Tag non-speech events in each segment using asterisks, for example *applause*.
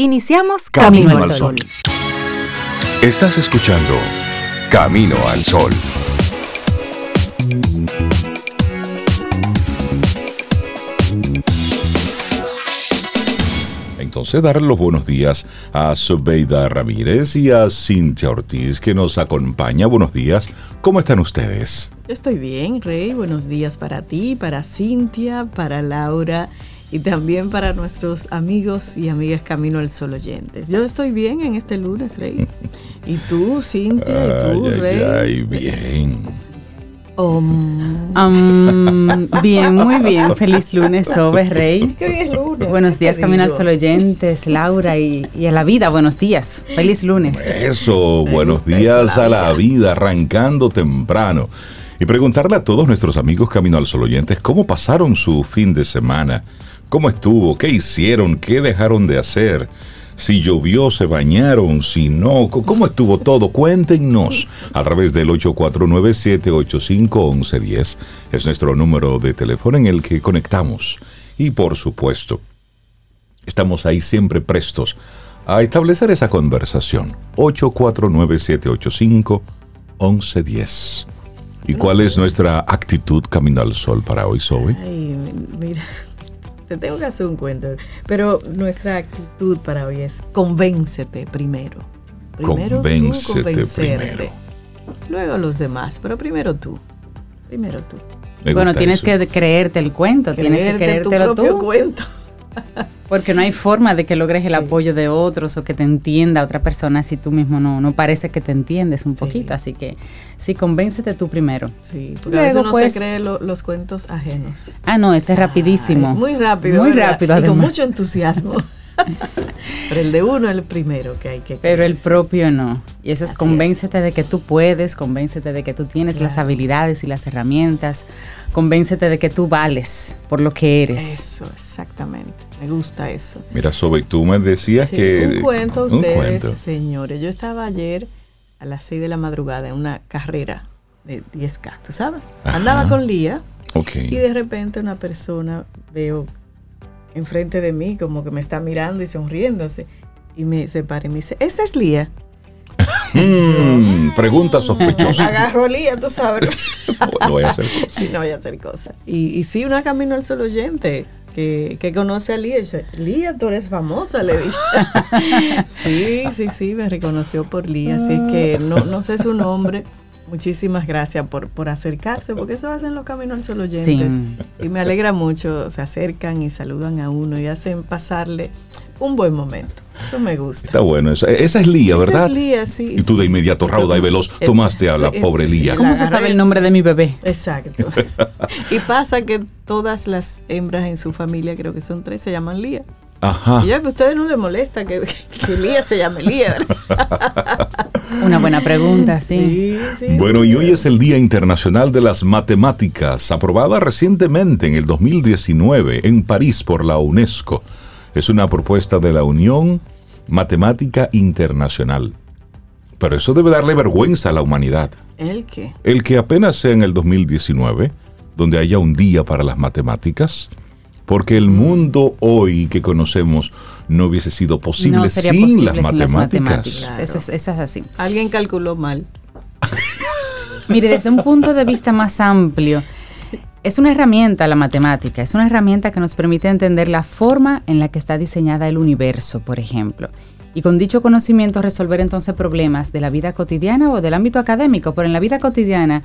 Iniciamos Camino, al Sol. Estás escuchando Camino al Sol. Entonces, darle los buenos días a Sobeida Ramírez y a Cintia Ortiz, que nos acompaña. Buenos días. ¿Cómo están ustedes? Estoy bien, Rey. Buenos días para ti, para Cintia, para Laura y también para nuestros amigos y amigas Camino al Sol oyentes. Yo estoy bien en este lunes, Rey. Y tú, Cintia, y tú, Rey. Ay, bien. bien, muy bien. Feliz lunes, Ove Rey. Qué bien lunes. Buenos días, Camino al Sol oyentes, Laura y, a la vida. Buenos días. Feliz lunes. Eso, buenos días a la vida, arrancando temprano. Y preguntarle a todos nuestros amigos Camino al Sol oyentes cómo pasaron su fin de semana. ¿Cómo estuvo? ¿Qué hicieron? ¿Qué dejaron de hacer? Si llovió, se bañaron, si no, ¿cómo estuvo todo? Cuéntenos a través del 849-785-1110. Es nuestro número de teléfono en el que conectamos. Y por supuesto, estamos ahí siempre prestos a establecer esa conversación. 849-785-1110. ¿Y cuál es nuestra actitud camino al sol para hoy, Zoe? Mira, te tengo que hacer un cuento. Pero nuestra actitud para hoy es convéncete primero. Primero convéncete tú primero. Luego los demás, pero primero tú. Primero tú. bueno, tienes que creerte el cuento, tienes que creértelo tu propio cuento. *laughs* Porque no hay forma de que logres el apoyo de otros o que te entienda otra persona si tú mismo no, no parece que te entiendes un poquito. Así que sí, convéncete tú primero. Sí, porque a veces uno se pues cree los cuentos ajenos. Ah, no, ese es rapidísimo. muy rápido. Muy rápido. Y con mucho entusiasmo. *laughs* Pero el de uno es el primero que hay que Pero el propio no. Y eso es convéncete de que tú puedes, convéncete de que tú tienes las habilidades y las herramientas, convéncete de que tú vales por lo que eres. Eso, exactamente. Me gusta eso. Mira, Sobe, tú me decías que... Un cuento ustedes, señores. Yo estaba ayer a las 6 de la madrugada en una carrera de 10K, ¿tú sabes? Andaba con Lía. Y de repente una persona veo enfrente de mí, como que me está mirando y sonriéndose. Y me separa y me dice, esa es Lía. *laughs* Mm, pregunta sospechosa. Agarro a Lía, tú sabes. *laughs* no voy a hacer cosas. Sí, no voy a hacer cosas. Y, y sí, una camino al solo oyente. Que, que, conoce a Lía. Lía, tú eres famosa, le dije. *laughs* sí, sí, sí, me reconoció por Lía. Así es que no, no sé su nombre, Muchísimas gracias por, por acercarse, porque eso hacen los caminos al solo oyentes. Y me alegra mucho, se acercan y saludan a uno y hacen pasarle un buen momento. Eso me gusta. Está bueno eso. Esa es Lía, ¿verdad? Esa es Lía, sí. Y tú de inmediato, rauda y veloz, tomaste a la pobre Lía. ¿Cómo se sabe el nombre de mi bebé? Exacto. *laughs* y pasa que todas las hembras en su familia, creo que son tres, se llaman Lía. Ajá. Y ya que a ustedes no les molesta que, *laughs* que Lía se llame Lía, *laughs* Una buena pregunta, sí. Bueno, y hoy es el Día Internacional de las Matemáticas, aprobada recientemente en el 2019 en París por la UNESCO. Es una propuesta de la Unión Matemática Internacional. Pero eso debe darle vergüenza a la humanidad. ¿El qué? El que apenas sea en el 2019, donde haya un día para las matemáticas, porque el mundo hoy que conocemos no hubiese sido posible, sin, las matemáticas. Eso, es, así. Alguien calculó mal. *laughs* Mire, desde un punto de vista más amplio, es una herramienta la matemática, es una herramienta que nos permite entender la forma en la que está diseñada el universo, por ejemplo. Y con dicho conocimiento resolver entonces problemas de la vida cotidiana o del ámbito académico, pero en la vida cotidiana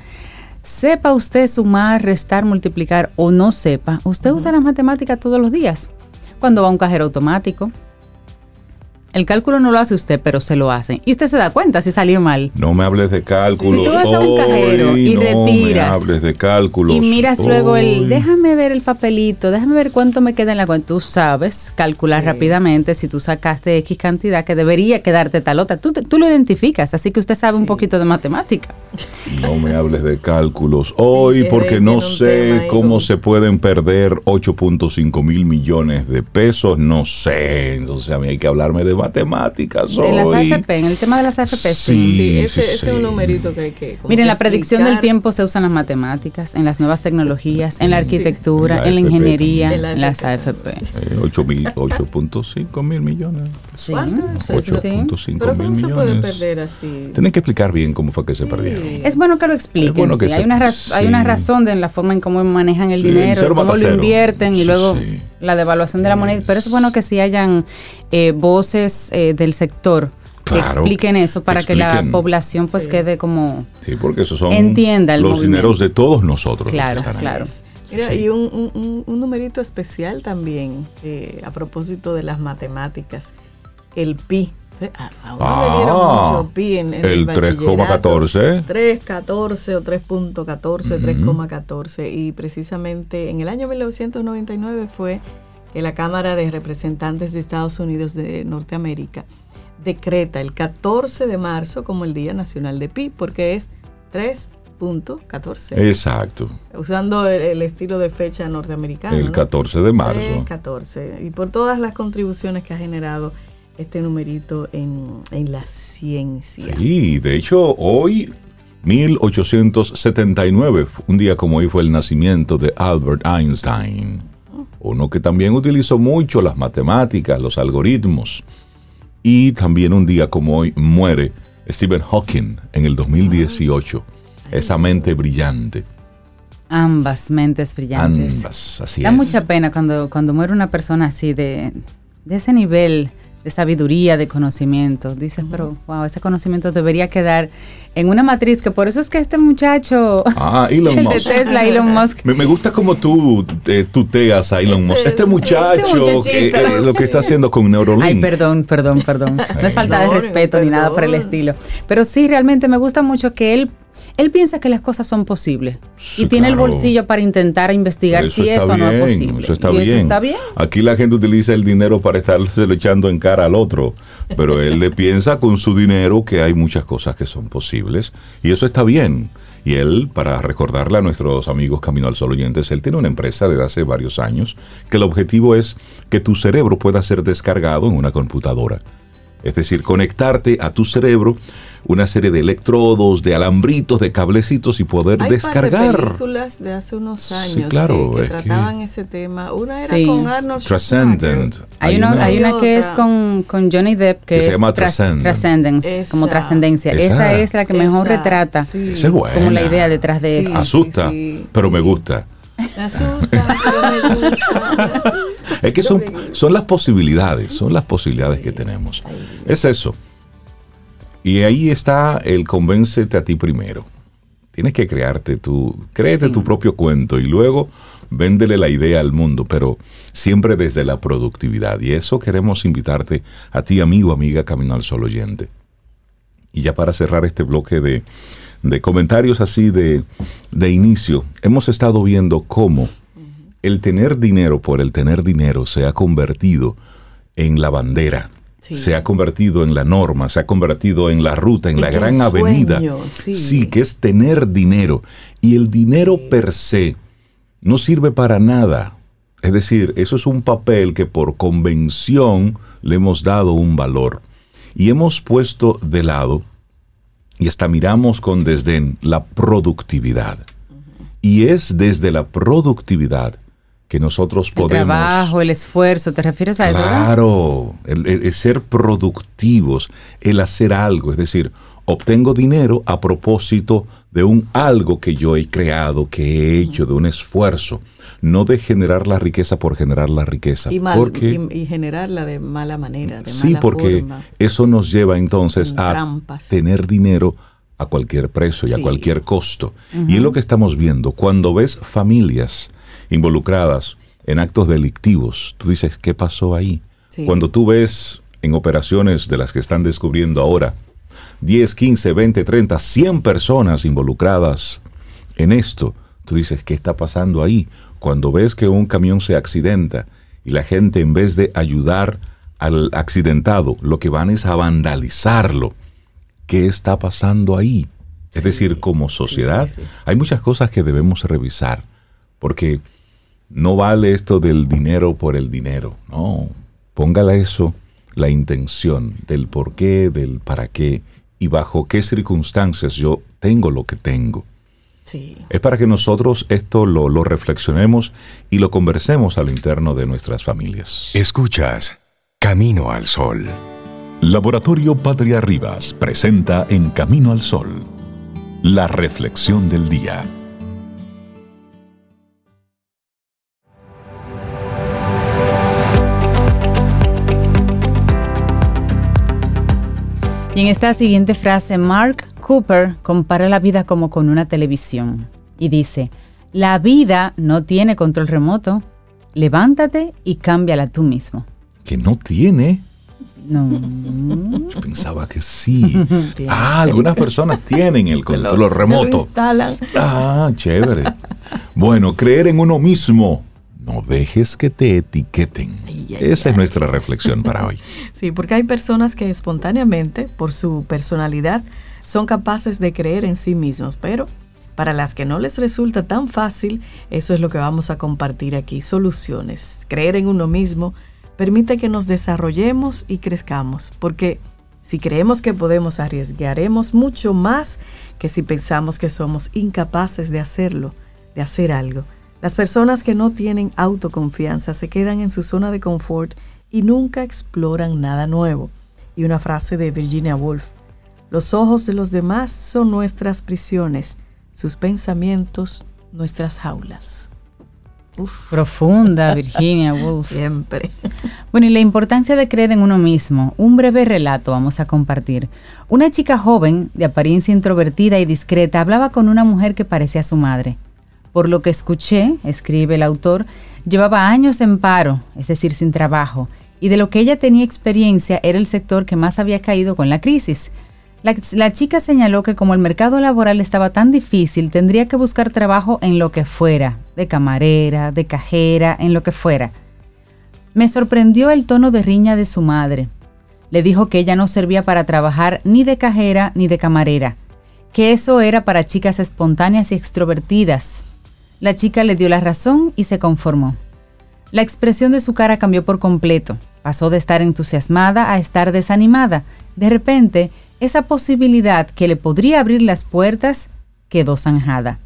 Sepa usted sumar, restar, multiplicar o no sepa, usted usa las matemáticas todos los días. Cuando va a un cajero automático, el cálculo no lo hace usted, pero se lo hacen. Y usted se da cuenta si salió mal. No me hables de cálculos. Si tú vas a un cajero y retiras. No me hables de cálculos. Y miras luego el, déjame ver el papelito, déjame ver cuánto me queda en la cuenta. Tú sabes calcular rápidamente si tú sacaste X cantidad que debería quedarte tal otra. Tú, tú lo identificas, así que usted sabe un poquito de matemática. No me hables de cálculos hoy porque no sé cómo se pueden perder 8.5 mil millones de pesos. No sé. Entonces a mí hay que hablarme de matemáticas En las hoy. AFP, en el tema de las AFP, sí. Sí, Sí, ese, sí, ese es un numerito que hay que. Miren, que la predicción del tiempo se usa en las matemáticas, en las nuevas tecnologías, en la arquitectura, En la en la AFP ingeniería, en las AFP. Eh, 8 mil, 8.5 mil millones. Sí, ¿Cuánto es eso? sí. 8.5 Pero mil ¿cómo se puede millones. perder así? Tienen que explicar bien cómo fue que se perdieron. Es bueno que lo expliquen. Bueno que sí. se- hay, una hay una razón de en la forma en cómo manejan el dinero, cómo lo invierten y Sí, luego sí. la devaluación de la moneda. Pero es bueno que sí hayan eh, voces eh, del sector que Claro, expliquen eso para que la población pues Sí. quede como Sí, porque esos son Entienda el los movimiento. dineros de todos nosotros. Claro, claro. Mira, Sí. y un, un- un- un numerito especial también eh, a propósito de las matemáticas, el pi. A, a uno Ah, le dieron mucho pi en, en el bachillerato. 3,14. 3,14 o 3.14, 3,14. Y precisamente en el año 1999 fue que la Cámara de Representantes de Estados Unidos de Norteamérica decreta el 14 de marzo como el Día Nacional de Pi, porque es 3.14. Exacto. Usando el, el estilo de fecha norteamericano. El ¿no? 14 de marzo. 3,14. Y por todas las contribuciones que ha generado este numerito en, en la ciencia. Sí, de hecho, hoy, 1879, un día como hoy fue el nacimiento de Albert Einstein. Uno que también utilizó mucho las matemáticas, los algoritmos. Y también un día como hoy muere Stephen Hawking en el 2018. Esa mente brillante. ambas mentes brillantes. Ambas, así Da es. mucha pena cuando, cuando muere una persona así de, de ese nivel de sabiduría, de conocimiento. Dices, pero wow, ese conocimiento debería quedar en una matriz, que por eso es que este muchacho, Ah, Elon el *laughs* de Musk. Tesla, Elon Musk, Me, me gusta como tú eh, tuteas a Elon Musk. Este muchacho, eh, eh, lo que está haciendo con Neuralink. Ay, perdón, perdón, perdón. *laughs* No es falta de No, respeto ni nada por el estilo. Pero sí, realmente me gusta mucho que él, él piensa que las cosas son posibles. Sí, y tiene el bolsillo para intentar investigar si eso no es posible. Eso está y bien. eso está bien. Aquí la gente utiliza el dinero para estarse echando en cara al otro, pero él le piensa con su dinero que hay muchas cosas que son posibles y eso está bien. Y él, para recordarle a nuestros amigos Camino al Sol oyentes, él tiene una empresa desde hace varios años que el objetivo es que tu cerebro pueda ser descargado en una computadora. Es decir, conectarte a tu cerebro una serie de electrodos, de alambritos, de cablecitos y poder Hay descargar. películas de hace unos Sí, años claro, que, que es que- trataban ese tema. Una era Sí. con Arnold Transcendent. Schwarzenegger. Hay, Hay una, una- hay una que Hay es con, con Johnny Depp que, Que se es llama Tras-. Transcendence, Esa. como trascendencia. Esa. Esa. es la que mejor Esa, retrata sí. Esa es buena. como la idea detrás de Sí. eso. Asusta, sí, pero me sí. gusta. Me asusta, pero me gusta. me asusta, Es que son, son las posibilidades, son las posibilidades que tenemos. Es eso. Y ahí está el convéncete a ti primero. Tienes que crearte tu, créete Sí. tu propio cuento y luego véndele la idea al mundo, pero siempre desde la productividad. Y eso queremos invitarte a ti, amigo, amiga, Camino al Sol oyente. Y ya para cerrar este bloque de, de comentarios así de, de inicio, hemos estado viendo cómo el tener dinero por el tener dinero se ha convertido en la bandera, Sí. se ha convertido en la norma, se ha convertido en la ruta, en la gran avenida. sí. que es tener dinero. Y el dinero per se no sirve para nada. Es decir, eso es un papel que por convención le hemos dado un valor. Y hemos puesto de lado, y hasta miramos con desdén, la productividad. Y es desde la productividad que nosotros El podemos... trabajo, el esfuerzo, ¿te refieres a eso? verdad? Claro, el, el- el ser productivos, el hacer algo, es decir, obtengo dinero a propósito de un algo que yo he creado, que he hecho, de un esfuerzo, no de generar la riqueza por generar la riqueza. Y, mal, porque, y, y generarla de mala manera, de sí, mala porque forma. eso nos lleva entonces a trampas. tener dinero a cualquier precio y a cualquier costo. Y es lo que estamos viendo. Cuando ves familias involucradas en actos delictivos, tú dices, ¿qué pasó ahí? Sí. Cuando tú ves en operaciones de las que están descubriendo ahora, 10, 15, 20, 30, 100 personas involucradas en esto, tú dices, ¿qué está pasando ahí? Cuando ves que un camión se accidenta y la gente en vez de ayudar al accidentado, lo que van es a vandalizarlo. ¿Qué está pasando ahí? Es decir, como sociedad, sí, sí. hay muchas cosas que debemos revisar, porque no vale esto del dinero por el dinero, no. Póngale eso la intención del por qué, del para qué y bajo qué circunstancias yo tengo lo que tengo. Sí. Es para que nosotros esto lo, lo reflexionemos y lo conversemos al interno de nuestras familias. Escuchas Camino al Sol. Laboratorio Patria Rivas presenta En Camino al Sol, la reflexión del día. Y en esta siguiente frase, Mark Cooper compara la vida como con una televisión y dice, la vida no tiene control remoto, levántate y cámbiala tú mismo. Que no tiene. No. Yo pensaba que sí. *laughs* Ah, algunas personas tienen el control remoto. Se lo instalan. Ah, chévere. Bueno, creer en uno mismo. No dejes que te etiqueten. Ay, ay, Esa es nuestra reflexión para *laughs* hoy. Sí, porque hay personas que espontáneamente, por su personalidad, son capaces de creer en sí mismos, pero para las que no les resulta tan fácil, eso es lo que vamos a compartir aquí, soluciones. Creer en uno mismo permite que nos desarrollemos y crezcamos, porque si creemos que podemos, arriesgaremos mucho más que si pensamos que somos incapaces de hacerlo, de hacer algo. Las personas que no tienen autoconfianza se quedan en su zona de confort y nunca exploran nada nuevo. Y una frase de Virginia Woolf, los ojos de los demás son nuestras prisiones, sus pensamientos nuestras jaulas. Profunda, Virginia Woolf. *laughs* Siempre. Bueno, y la importancia de creer en uno mismo. Un breve relato vamos a compartir. Una chica joven, de apariencia introvertida y discreta, hablaba con una mujer que parecía su madre. Por lo que escuché, escribe el autor, llevaba años en paro, es decir, sin trabajo, y de lo que ella tenía experiencia era el sector que más había caído con la crisis. La, la, chica señaló que como el mercado laboral estaba tan difícil, tendría que buscar trabajo en lo que fuera, de camarera, de cajera, en lo que fuera. Me sorprendió el tono de riña de su madre. Le dijo que ella no servía para trabajar ni de cajera ni de camarera, que eso era para chicas espontáneas y extrovertidas. La chica le dio la razón y se conformó. La expresión de su cara cambió por completo. Pasó de estar entusiasmada a estar desanimada. De repente, esa posibilidad que le podría abrir las puertas quedó zanjada.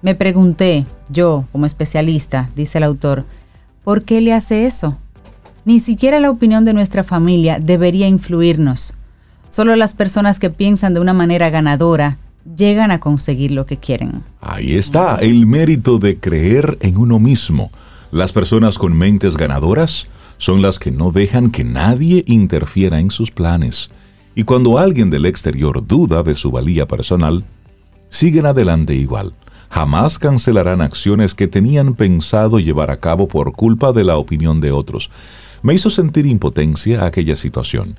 Me pregunté, yo como especialista, dice el autor, ¿por qué le hace eso? Ni siquiera la opinión de nuestra familia debería influirnos. Solo las personas que piensan de una manera ganadora llegan a conseguir lo que quieren. Ahí está el mérito de creer en uno mismo. Las personas con mentes ganadoras son las que no dejan que nadie interfiera en sus planes. Y cuando alguien del exterior duda de su valía personal, siguen adelante igual. Jamás cancelarán acciones que tenían pensado llevar a cabo por culpa de la opinión de otros. Me hizo sentir impotencia aquella situación.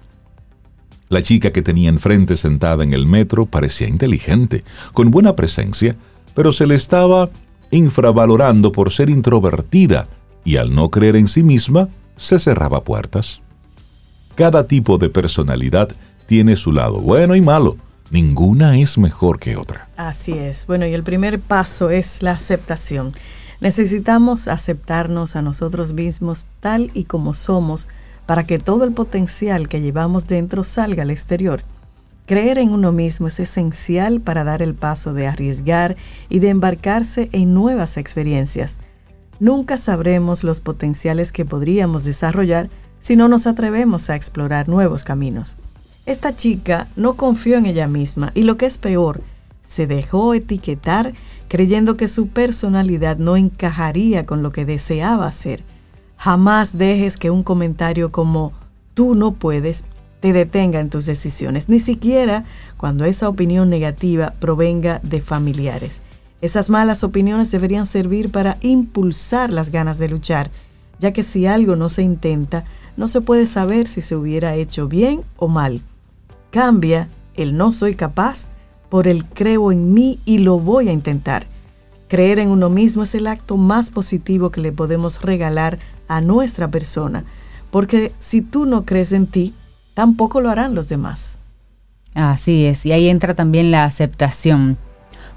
La chica que tenía enfrente sentada en el metro parecía inteligente, con buena presencia, pero se le estaba infravalorando por ser introvertida y al no creer en sí misma, se cerraba puertas. Cada tipo de personalidad tiene su lado bueno y malo. Ninguna es mejor que otra. Así es. Bueno, y el primer paso es la aceptación. Necesitamos aceptarnos a nosotros mismos tal y como somos para que todo el potencial que llevamos dentro salga al exterior. Creer en uno mismo es esencial para dar el paso de arriesgar y de embarcarse en nuevas experiencias. Nunca sabremos los potenciales que podríamos desarrollar si no nos atrevemos a explorar nuevos caminos. Esta chica no confió en ella misma y lo que es peor, se dejó etiquetar creyendo que su personalidad no encajaría con lo que deseaba hacer. Jamás dejes que un comentario como tú no puedes te detenga en tus decisiones, ni siquiera cuando esa opinión negativa provenga de familiares. Esas malas opiniones deberían servir para impulsar las ganas de luchar, ya que si algo no se intenta, no se puede saber si se hubiera hecho bien o mal. Cambia el no soy capaz por el creo en mí y lo voy a intentar. Creer en uno mismo es el acto más positivo que le podemos regalar a nuestra persona, porque si tú no crees en ti, tampoco lo harán los demás. Así es, y ahí entra también la aceptación.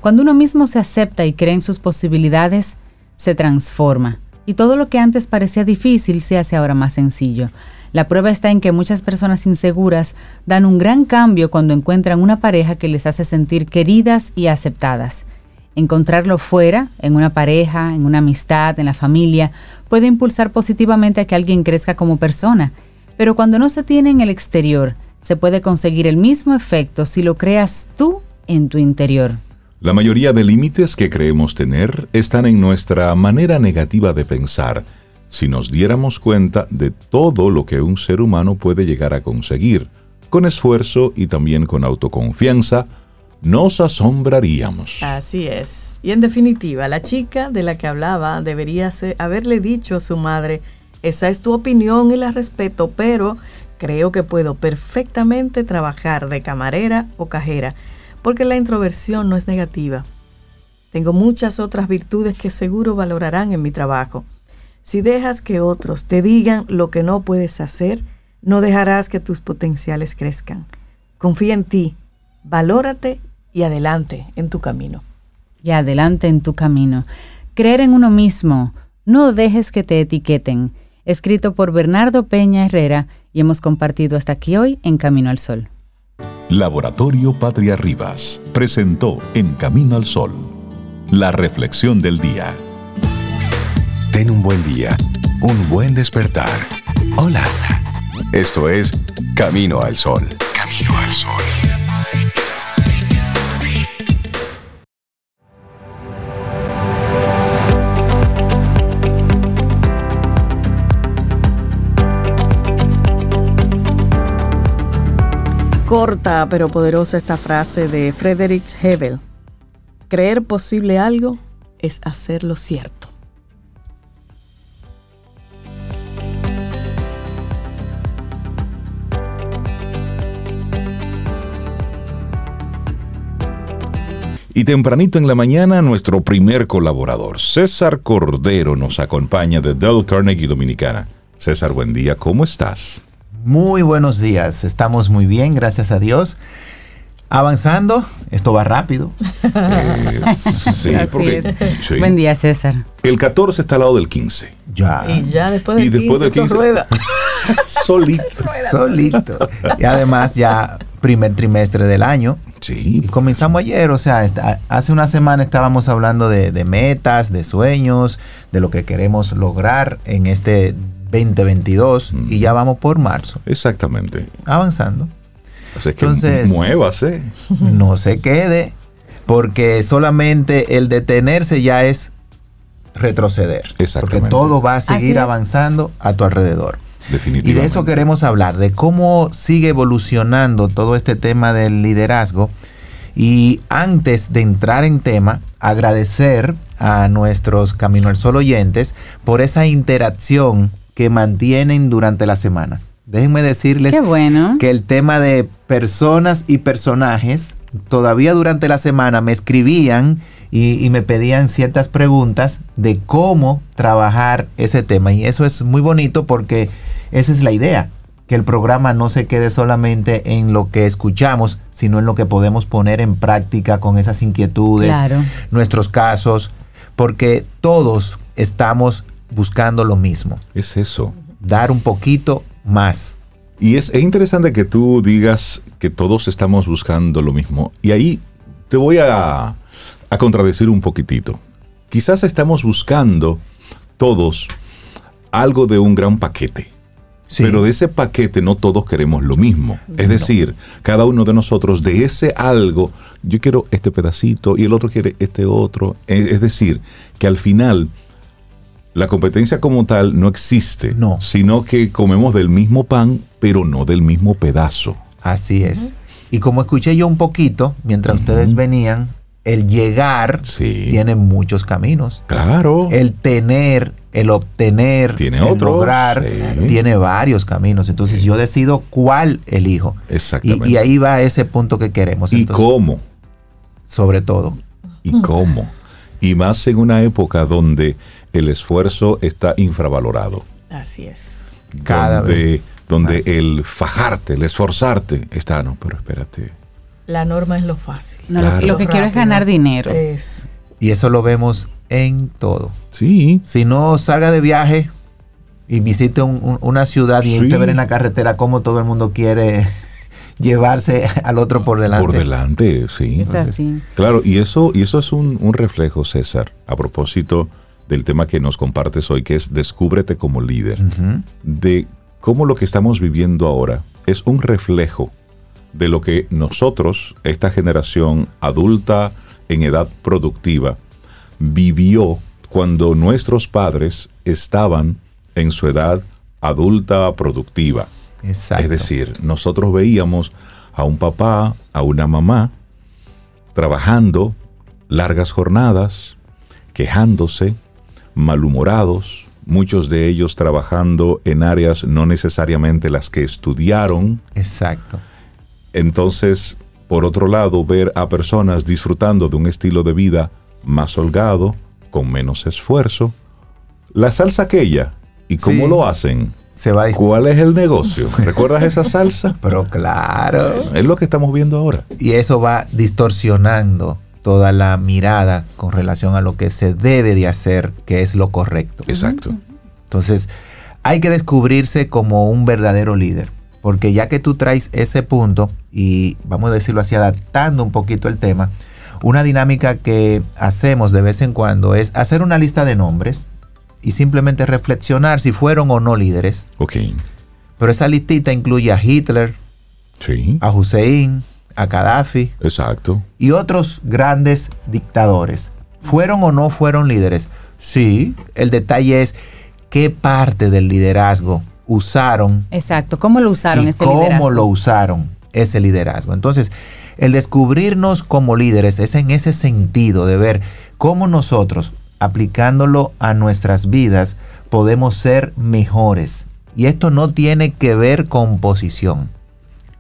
Cuando uno mismo se acepta y cree en sus posibilidades, se transforma, y todo lo que antes parecía difícil se hace ahora más sencillo. La prueba está en que muchas personas inseguras dan un gran cambio cuando encuentran una pareja que les hace sentir queridas y aceptadas. Encontrarlo fuera, en una pareja, en una amistad, en la familia, puede impulsar positivamente a que alguien crezca como persona, pero cuando no se tiene en el exterior, se puede conseguir el mismo efecto si lo creas tú en tu interior. La mayoría de límites que creemos tener están en nuestra manera negativa de pensar, si nos diéramos cuenta de todo lo que un ser humano puede llegar a conseguir, con esfuerzo y también con autoconfianza, nos asombraríamos. Así es. Y en definitiva, la chica de la que hablaba debería haberle dicho a su madre, esa es tu opinión y la respeto, pero creo que puedo perfectamente trabajar de camarera o cajera, porque la introversión no es negativa. Tengo muchas otras virtudes que seguro valorarán en mi trabajo. Si dejas que otros te digan lo que no puedes hacer, no dejarás que tus potenciales crezcan. Confía en ti, valórate y adelante en tu camino. Y adelante en tu camino. Creer en uno mismo. No dejes que te etiqueten. Escrito por Bernardo Peña Herrera y hemos compartido hasta aquí hoy en Camino al Sol. Laboratorio Patria Rivas presentó En Camino al Sol la reflexión del día. Ten un buen día, un buen despertar. Hola. Esto es Camino al Sol. Camino al Sol. Corta pero poderosa esta frase de Friedrich Hebel. Creer posible algo es hacerlo cierto. Y tempranito en la mañana, nuestro primer colaborador, César Cordero, nos acompaña de Dell Carnegie Dominicana. César, buen día, ¿cómo estás? Muy buenos días, estamos muy bien, gracias a Dios. Avanzando, esto va rápido. *laughs* Eh, sí, porque, sí. Buen día, César. El 14 está al lado del 15. Ya. Y ya después del Y después 15, del 15. eso rueda. *laughs* Solito. Solito. Y además ya primer trimestre del año. Sí. Y comenzamos ayer, o sea, hace una semana estábamos hablando de, de metas, de sueños, de lo que queremos lograr en este 2022 y ya vamos por marzo, Exactamente. avanzando. Es que Entonces- muévase. *laughs* No se quede, porque solamente el detenerse ya es retroceder. Porque todo va a seguir avanzando a tu alrededor. Y de eso queremos hablar, de cómo sigue evolucionando todo este tema del liderazgo. Y antes de entrar en tema, agradecer a nuestros Camino al Sol oyentes por esa interacción que mantienen durante la semana. Déjenme decirles bueno. que el tema de personas y personajes, todavía durante la semana me escribían y, y me pedían ciertas preguntas de cómo trabajar ese tema. Y eso es muy bonito porque esa es la idea, que el programa no se quede solamente en lo que escuchamos, sino en lo que podemos poner en práctica con esas inquietudes, Claro. nuestros casos, porque todos estamos buscando lo mismo, Es eso. Dar un poquito más. Y es, es interesante que tú digas que todos estamos buscando lo mismo. Y ahí te voy a, a contradecir un poquitito. Quizás estamos buscando todos algo de un gran paquete. Sí. Pero de ese paquete no todos queremos lo mismo. Es decir, cada uno de nosotros de ese algo, yo quiero este pedacito y el otro quiere este otro. Es es decir, que al final la competencia como tal no existe, No. sino que comemos del mismo pan, pero no del mismo pedazo. Así es. Y como escuché yo un poquito mientras ustedes venían, el llegar Sí. tiene muchos caminos. Claro. El tener, el obtener, Tiene el otros, lograr, sí. tiene varios caminos. Entonces yo decido cuál elijo. Y, Exactamente. y ahí va ese punto que queremos. ¿Y Entonces, cómo? Sobre todo. ¿Y cómo? Y más en una época donde el esfuerzo está infravalorado. Así es. Cada donde, vez donde más. el fajarte, el esforzarte está, no, pero espérate. La norma es lo fácil. No, lo- Claro. Lo que quiero es ganar dinero. Y eso lo vemos en todo. Sí, Si no salga de viaje y visite un- un- una ciudad y Sí. usted ver en la carretera cómo todo el mundo quiere *laughs* llevarse al otro por delante. Por delante, sí. Es así. Claro, y eso, y eso es un, un reflejo, César, a propósito del tema que nos compartes hoy, que es Descúbrete como líder. De cómo lo que estamos viviendo ahora es un reflejo de lo que nosotros, esta generación adulta en edad productiva, vivió cuando nuestros padres estaban en su edad adulta productiva. Exacto. Es decir, nosotros veíamos a un papá, a una mamá, trabajando largas jornadas, quejándose, malhumorados, muchos de ellos trabajando en áreas no necesariamente las que estudiaron. Exacto. Entonces, por otro lado, ver a personas disfrutando de un estilo de vida más holgado, con menos esfuerzo. La salsa aquella, ¿y cómo Sí. lo hacen? Se va a ¿Cuál es el negocio? *laughs* ¿Recuerdas esa salsa? Pero claro. Es lo que estamos viendo ahora. Y eso va distorsionando toda la mirada con relación a lo que se debe de hacer, que es lo correcto. Exacto. Entonces, hay que descubrirse como un verdadero líder. Porque ya que tú traes ese punto, y vamos a decirlo así, adaptando un poquito el tema, una dinámica que hacemos de vez en cuando es hacer una lista de nombres y simplemente reflexionar si fueron o no líderes. Ok. Pero esa listita incluye a Hitler, Sí. a Hussein, a Gaddafi, Exacto. y otros grandes dictadores. ¿Fueron o no fueron líderes? Sí, el detalle es qué parte del liderazgo usaron Exacto. ¿Cómo lo usaron y ese cómo liderazgo? lo usaron ese liderazgo. Entonces, el descubrirnos como líderes es en ese sentido de ver cómo nosotros, aplicándolo a nuestras vidas, podemos ser mejores. Y esto no tiene que ver con posición.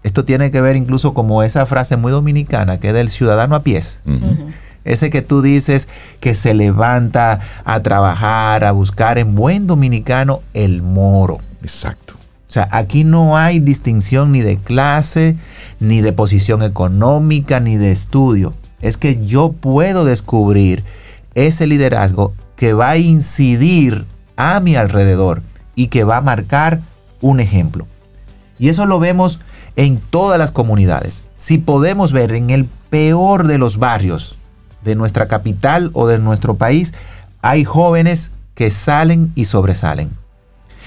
Esto tiene que ver incluso como esa frase muy dominicana que es del ciudadano a pies. Ese que tú dices que se levanta a trabajar, a buscar en buen dominicano el moro. Exacto. O sea, aquí no hay distinción ni de clase, ni de posición económica, ni de estudio. Es que yo puedo descubrir ese liderazgo que va a incidir a mi alrededor y que va a marcar un ejemplo. Y eso lo vemos en todas las comunidades. Si podemos ver en el peor de los barrios de nuestra capital o de nuestro país, hay jóvenes que salen y sobresalen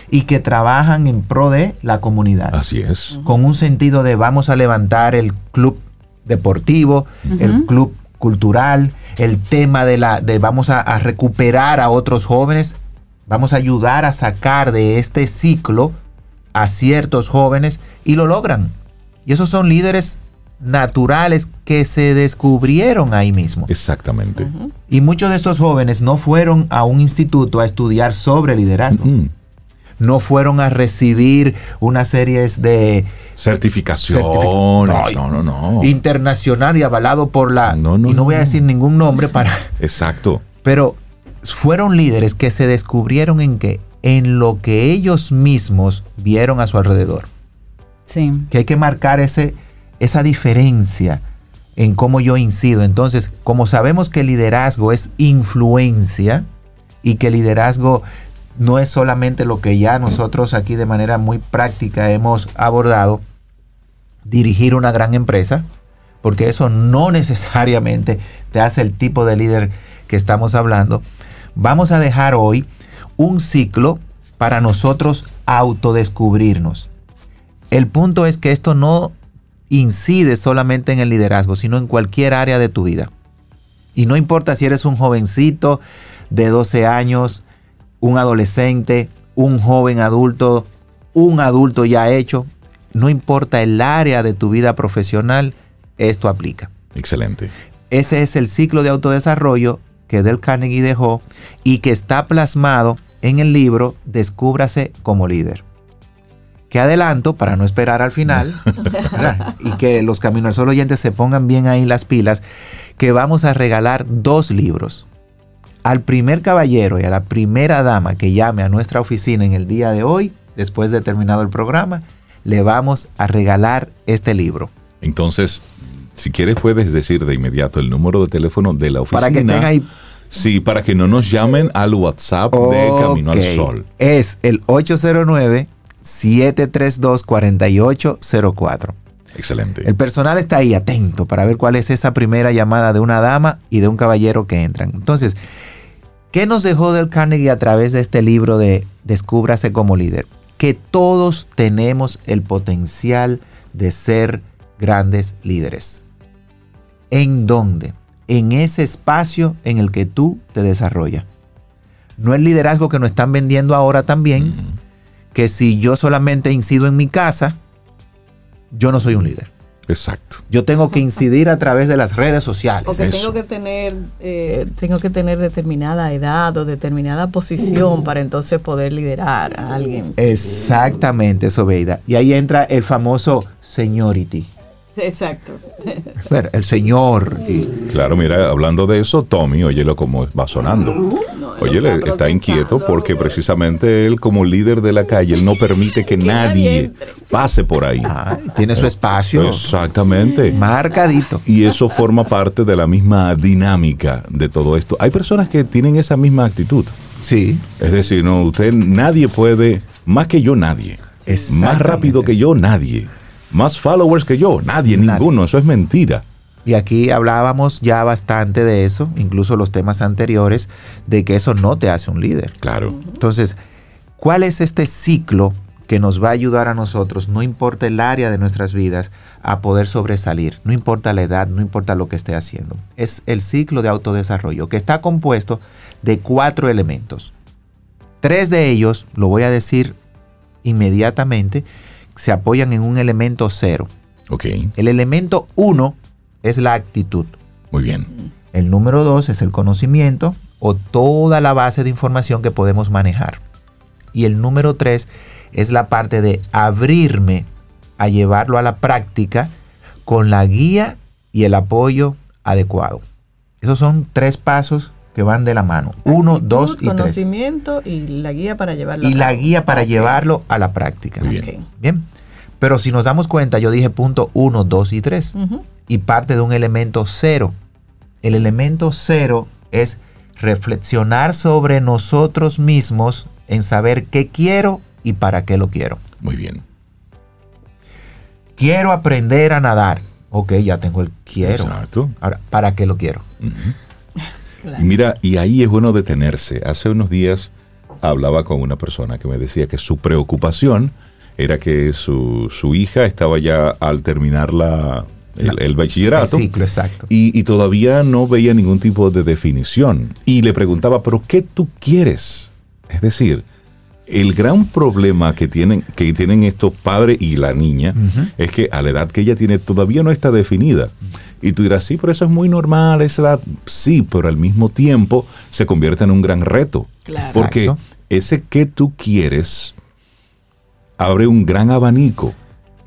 y que trabajan en pro de la comunidad Así es. con un sentido de vamos a levantar el club deportivo, el club cultural, el tema de la de vamos a, a recuperar a otros jóvenes, vamos a ayudar a sacar de este ciclo a ciertos jóvenes y lo logran. Y esos son líderes naturales que se descubrieron ahí mismo. Exactamente. Y muchos de estos jóvenes no fueron a un instituto a estudiar sobre liderazgo. No fueron a recibir una serie de Certificaciones. Certific- No, no, no. internacional y avalado por la No, no, y no voy a no. decir ningún nombre para Exacto. pero fueron líderes que se descubrieron en que en lo que ellos mismos vieron a su alrededor Sí. que hay que marcar ese esa diferencia en cómo yo incido entonces como sabemos que el liderazgo es influencia y que liderazgo no es solamente lo que ya nosotros aquí de manera muy práctica hemos abordado dirigir una gran empresa, porque eso no *laughs* necesariamente te hace el tipo de líder que estamos hablando. Vamos a dejar hoy un ciclo para nosotros autodescubrirnos. El punto es que esto no incide solamente en el liderazgo, sino en cualquier área de tu vida. Y no importa si eres un jovencito de 12 años, un adolescente, un joven adulto, un adulto ya hecho, no importa el área de tu vida profesional, esto aplica. Excelente. Ese es el ciclo de autodesarrollo que Del Carnegie dejó y que está plasmado en el libro Descúbrase como líder. Que adelanto para no esperar al final *laughs* y que los Camino al Sol oyentes se pongan bien ahí las pilas, que vamos a regalar dos libros. Al primer caballero y a la primera dama que llame a nuestra oficina en el día de hoy, después de terminado el programa, le vamos a regalar este libro. Entonces, si quieres puedes decir de inmediato el número de teléfono de la oficina. Para que estén ahí Sí, para que no nos llamen al WhatsApp de Camino al. Sol. Es el 809-732-4804. Excelente. El personal está ahí atento para ver cuál es esa primera llamada de una dama y de un caballero que entran. Entonces, ¿qué nos dejó Del Carnegie a través de este libro de Descúbrase como líder? Que todos tenemos el potencial de ser grandes líderes. ¿En dónde? En ese espacio en el que tú te desarrollas. No el liderazgo que nos están vendiendo ahora también, que si yo solamente incido en mi casa, yo no soy un líder. Exacto. Yo tengo que incidir a través de las redes sociales. O que tengo que tener eh, tengo que tener determinada edad o determinada posición para entonces poder liderar a alguien. Exactamente, Sobeida. Y ahí entra el famoso seniority. Exacto. *laughs* Bueno, El señor. y- Claro, mira, hablando de eso, Tommy, óyelo como va sonando. Oye, le- está inquieto porque precisamente él como líder de la calle, él no permite que *laughs* nadie nadie entre. pase por ahí. Ah, tiene su espacio Exactamente. marcadito. Y eso forma parte de la misma dinámica de todo esto. Hay personas que tienen esa misma actitud. Sí. Es decir, no, usted nadie puede, más que yo nadie. Más rápido que yo nadie. Más followers que yo, nadie, Nadie. ninguno. Eso es mentira. Y aquí hablábamos ya bastante de eso, incluso los temas anteriores, de que eso no te hace un líder. Claro. Entonces, ¿cuál es este ciclo que nos va a ayudar a nosotros, no importa el área de nuestras vidas, a poder sobresalir? No importa la edad, no importa lo que esté haciendo. Es el ciclo de autodesarrollo que está compuesto de cuatro elementos. Tres de ellos, lo voy a decir inmediatamente, se apoyan en un elemento cero. Ok, El elemento uno es la actitud. muy bien. El número dos es el conocimiento o toda la base de información que podemos manejar. Y el número tres es la parte de abrirme a llevarlo a la práctica con la guía y el apoyo adecuado. Esos son tres pasos que van de la mano. Uno, Actitud, dos y tres. conocimiento y la guía para llevarlo. Y a la guía para llevarlo a la práctica. Muy bien. Ok. Bien. Pero si nos damos cuenta, yo dije punto uno, dos y tres y parte de un elemento cero. El elemento cero es reflexionar sobre nosotros mismos en saber qué quiero y para qué lo quiero. Muy bien. Quiero aprender a nadar. Ok, ya tengo el quiero. Exacto. Ahora, ¿para qué lo quiero? Claro. Y mira, y ahí es bueno detenerse. Hace unos días hablaba con una persona que me decía que su preocupación era que su, su hija estaba ya al terminar la, el, el bachillerato El ciclo, exacto. y, y todavía no veía ningún tipo de definición. Y le preguntaba, ¿pero qué tú quieres? Es decir, el gran problema que tienen, que tienen estos padres y la niña es que a la edad que ella tiene todavía no está definida. Y tú dirás, sí, pero eso es muy normal, esa edad. Sí, pero al mismo tiempo se convierte en un gran reto. Claro. Porque ese que tú quieres abre un gran abanico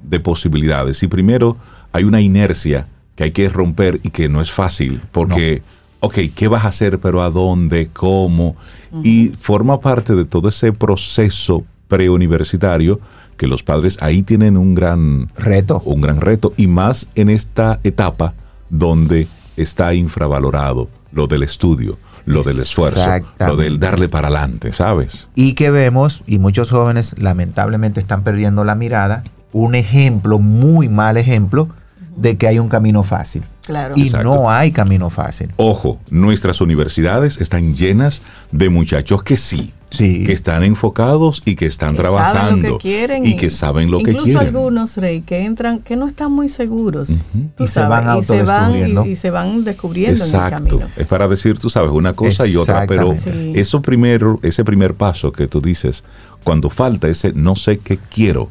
de posibilidades. Y primero hay una inercia que hay que romper y que no es fácil, porque, ok, ¿qué vas a hacer? Pero ¿a dónde? ¿Cómo? Y forma parte de todo ese proceso preuniversitario que los padres ahí tienen un gran Reto. un gran reto y más en esta etapa donde está infravalorado lo del estudio, lo del esfuerzo, lo del darle para adelante, ¿sabes? Y que vemos, y muchos jóvenes lamentablemente están perdiendo la mirada, un ejemplo, muy mal ejemplo, de que hay un camino fácil. Claro. Y Exacto. no hay camino fácil. Ojo, nuestras universidades están llenas de muchachos que sí, Sí. que están enfocados y que están que trabajando saben lo que quieren y que saben lo que incluso quieren. algunos Rey que entran que no están muy seguros tú Y se van y se van autodescubriendo. y, y se van descubriendo en el Exacto. camino Es para decir, tú sabes, una cosa y otra, pero. Sí. eso primero, ese primer paso que tú dices, cuando falta ese no sé qué quiero,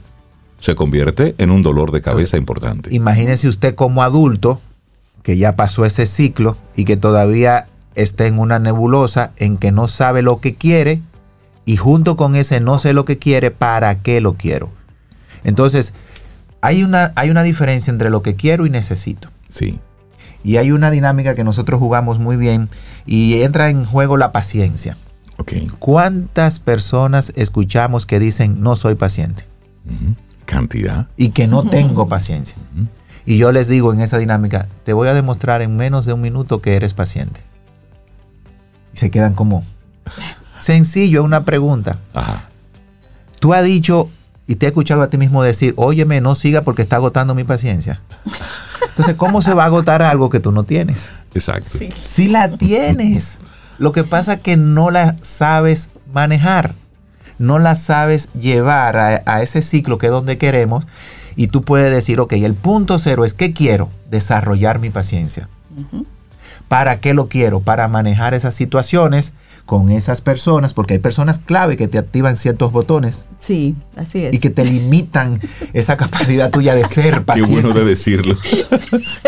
se convierte en un dolor de cabeza importante. Imagínese usted como adulto que ya pasó ese ciclo y que todavía está en una nebulosa en que no sabe lo que quiere y junto con ese no sé lo que quiere, ¿para qué lo quiero? Entonces, hay una, hay una diferencia entre lo que quiero y necesito. Sí, Y hay una dinámica que nosotros jugamos muy bien y entra en juego la paciencia. ok. ¿Cuántas personas escuchamos que dicen no soy paciente. Cantidad. y que no *laughs* tengo paciencia? Y yo les digo en esa dinámica, te voy a demostrar en menos de un minuto que eres paciente. Y se quedan como... Sencillo, es una pregunta. Ajá. Tú has dicho y te he escuchado a ti mismo decir, óyeme, no siga porque está agotando mi paciencia. Entonces, ¿cómo se va a agotar algo que tú no tienes? Exacto. Sí. Si la tienes. Lo que pasa es que no la sabes manejar. No la sabes llevar a, a ese ciclo que es donde queremos. Y tú puedes decir, ok, el punto cero es que quiero desarrollar mi paciencia. ¿Para qué lo quiero? Para manejar esas situaciones con esas personas, porque hay personas clave que te activan ciertos botones Sí, así es. y que te limitan esa capacidad tuya de ser Qué paciente. bueno de decirlo.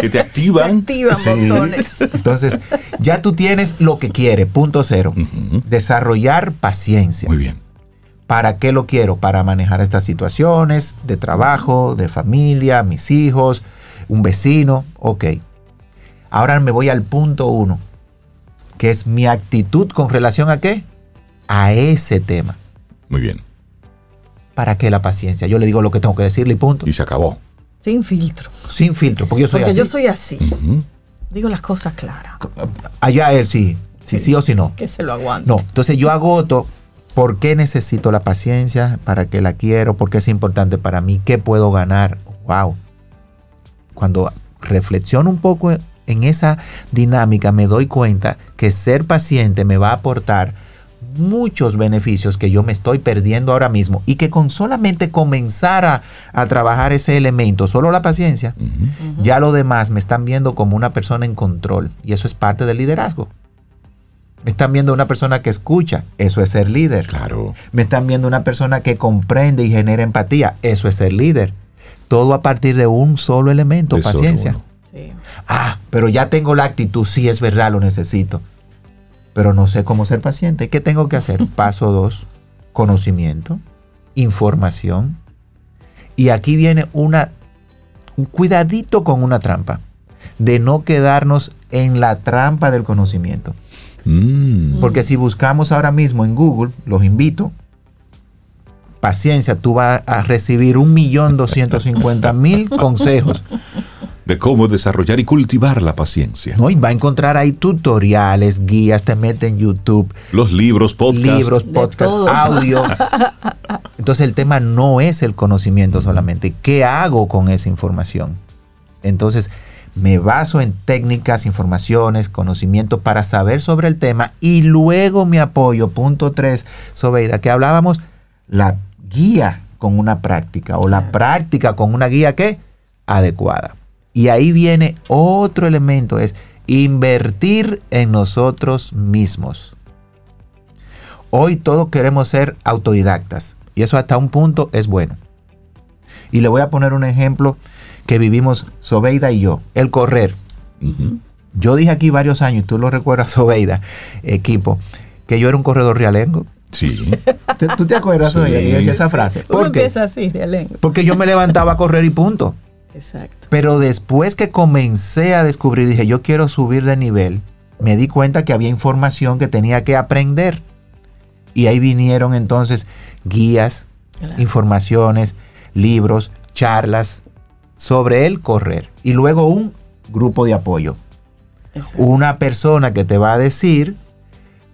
que te activan. Activan Sí. botones. Entonces, ya tú tienes lo que quiere, punto cero. Desarrollar paciencia. Muy bien. ¿Para qué lo quiero? Para manejar estas situaciones de trabajo, de familia, mis hijos, un vecino. Ok. Ahora me voy al punto uno, que es mi actitud con relación a qué? A ese tema. Muy bien. ¿Para qué la paciencia? Yo le digo lo que tengo que decirle y punto. Y se acabó. Sin filtro. Sin filtro, porque yo soy Porque así. yo soy así. Digo las cosas claras. Allá él sí, sí, sí o sí no. Que se lo aguante. No, entonces yo agoto por qué necesito la paciencia, para qué la quiero, por qué es importante para mí, qué puedo ganar. Wow. Cuando reflexiono un poco en esa dinámica, me doy cuenta que ser paciente me va a aportar muchos beneficios que yo me estoy perdiendo ahora mismo y que con solamente comenzar a, a trabajar ese elemento, solo la paciencia, ya lo demás me están viendo como una persona en control y eso es parte del liderazgo. Me están viendo una persona que escucha, eso es ser líder. Claro. Me están viendo una persona que comprende y genera empatía, eso es ser líder. Todo a partir de un solo elemento, De paciencia. Ah, pero ya tengo la actitud, sí es verdad, lo necesito. Pero no sé cómo ser paciente. ¿Qué tengo que hacer? *laughs* Paso dos, conocimiento, información. Y aquí viene una, un cuidadito con una trampa, de no quedarnos en la trampa del conocimiento. Mm. Porque si buscamos ahora mismo en Google, los invito, paciencia, tú vas a recibir un millón doscientos cincuenta mil consejos. *laughs* De cómo desarrollar y cultivar la paciencia. ¿no? Y va a encontrar ahí tutoriales, guías, te mete en YouTube, Los libros, podcasts. libros, podcast, audio. *laughs* Entonces el tema no es el conocimiento solamente. ¿Qué hago con esa información? Entonces me baso en técnicas, informaciones, conocimiento para saber sobre el tema y luego me apoyo, punto 3, Sobeida, que hablábamos, la guía con una práctica o la práctica con una guía que adecuada. Y ahí viene otro elemento, es invertir en nosotros mismos. Hoy todos queremos ser autodidactas y eso hasta un punto es bueno. Y le voy a poner un ejemplo que vivimos Sobeida y yo, el correr. Yo dije aquí varios años, y tú lo recuerdas, *laughs* Sobeida, equipo, que yo era un corredor realengo. Sí. ¿Tú- ¿Tú te acuerdas, Sí. Sobeida, esa frase? Uno ¿Por qué? empieza así, realengo. Porque yo me levantaba a correr y punto. Exacto. Pero después que comencé a descubrir, dije, yo quiero subir de nivel, me di cuenta que había información que tenía que aprender. Y ahí vinieron entonces guías, Claro. informaciones, libros, charlas sobre el correr. Y luego un grupo de apoyo. Exacto. Una persona que te va a decir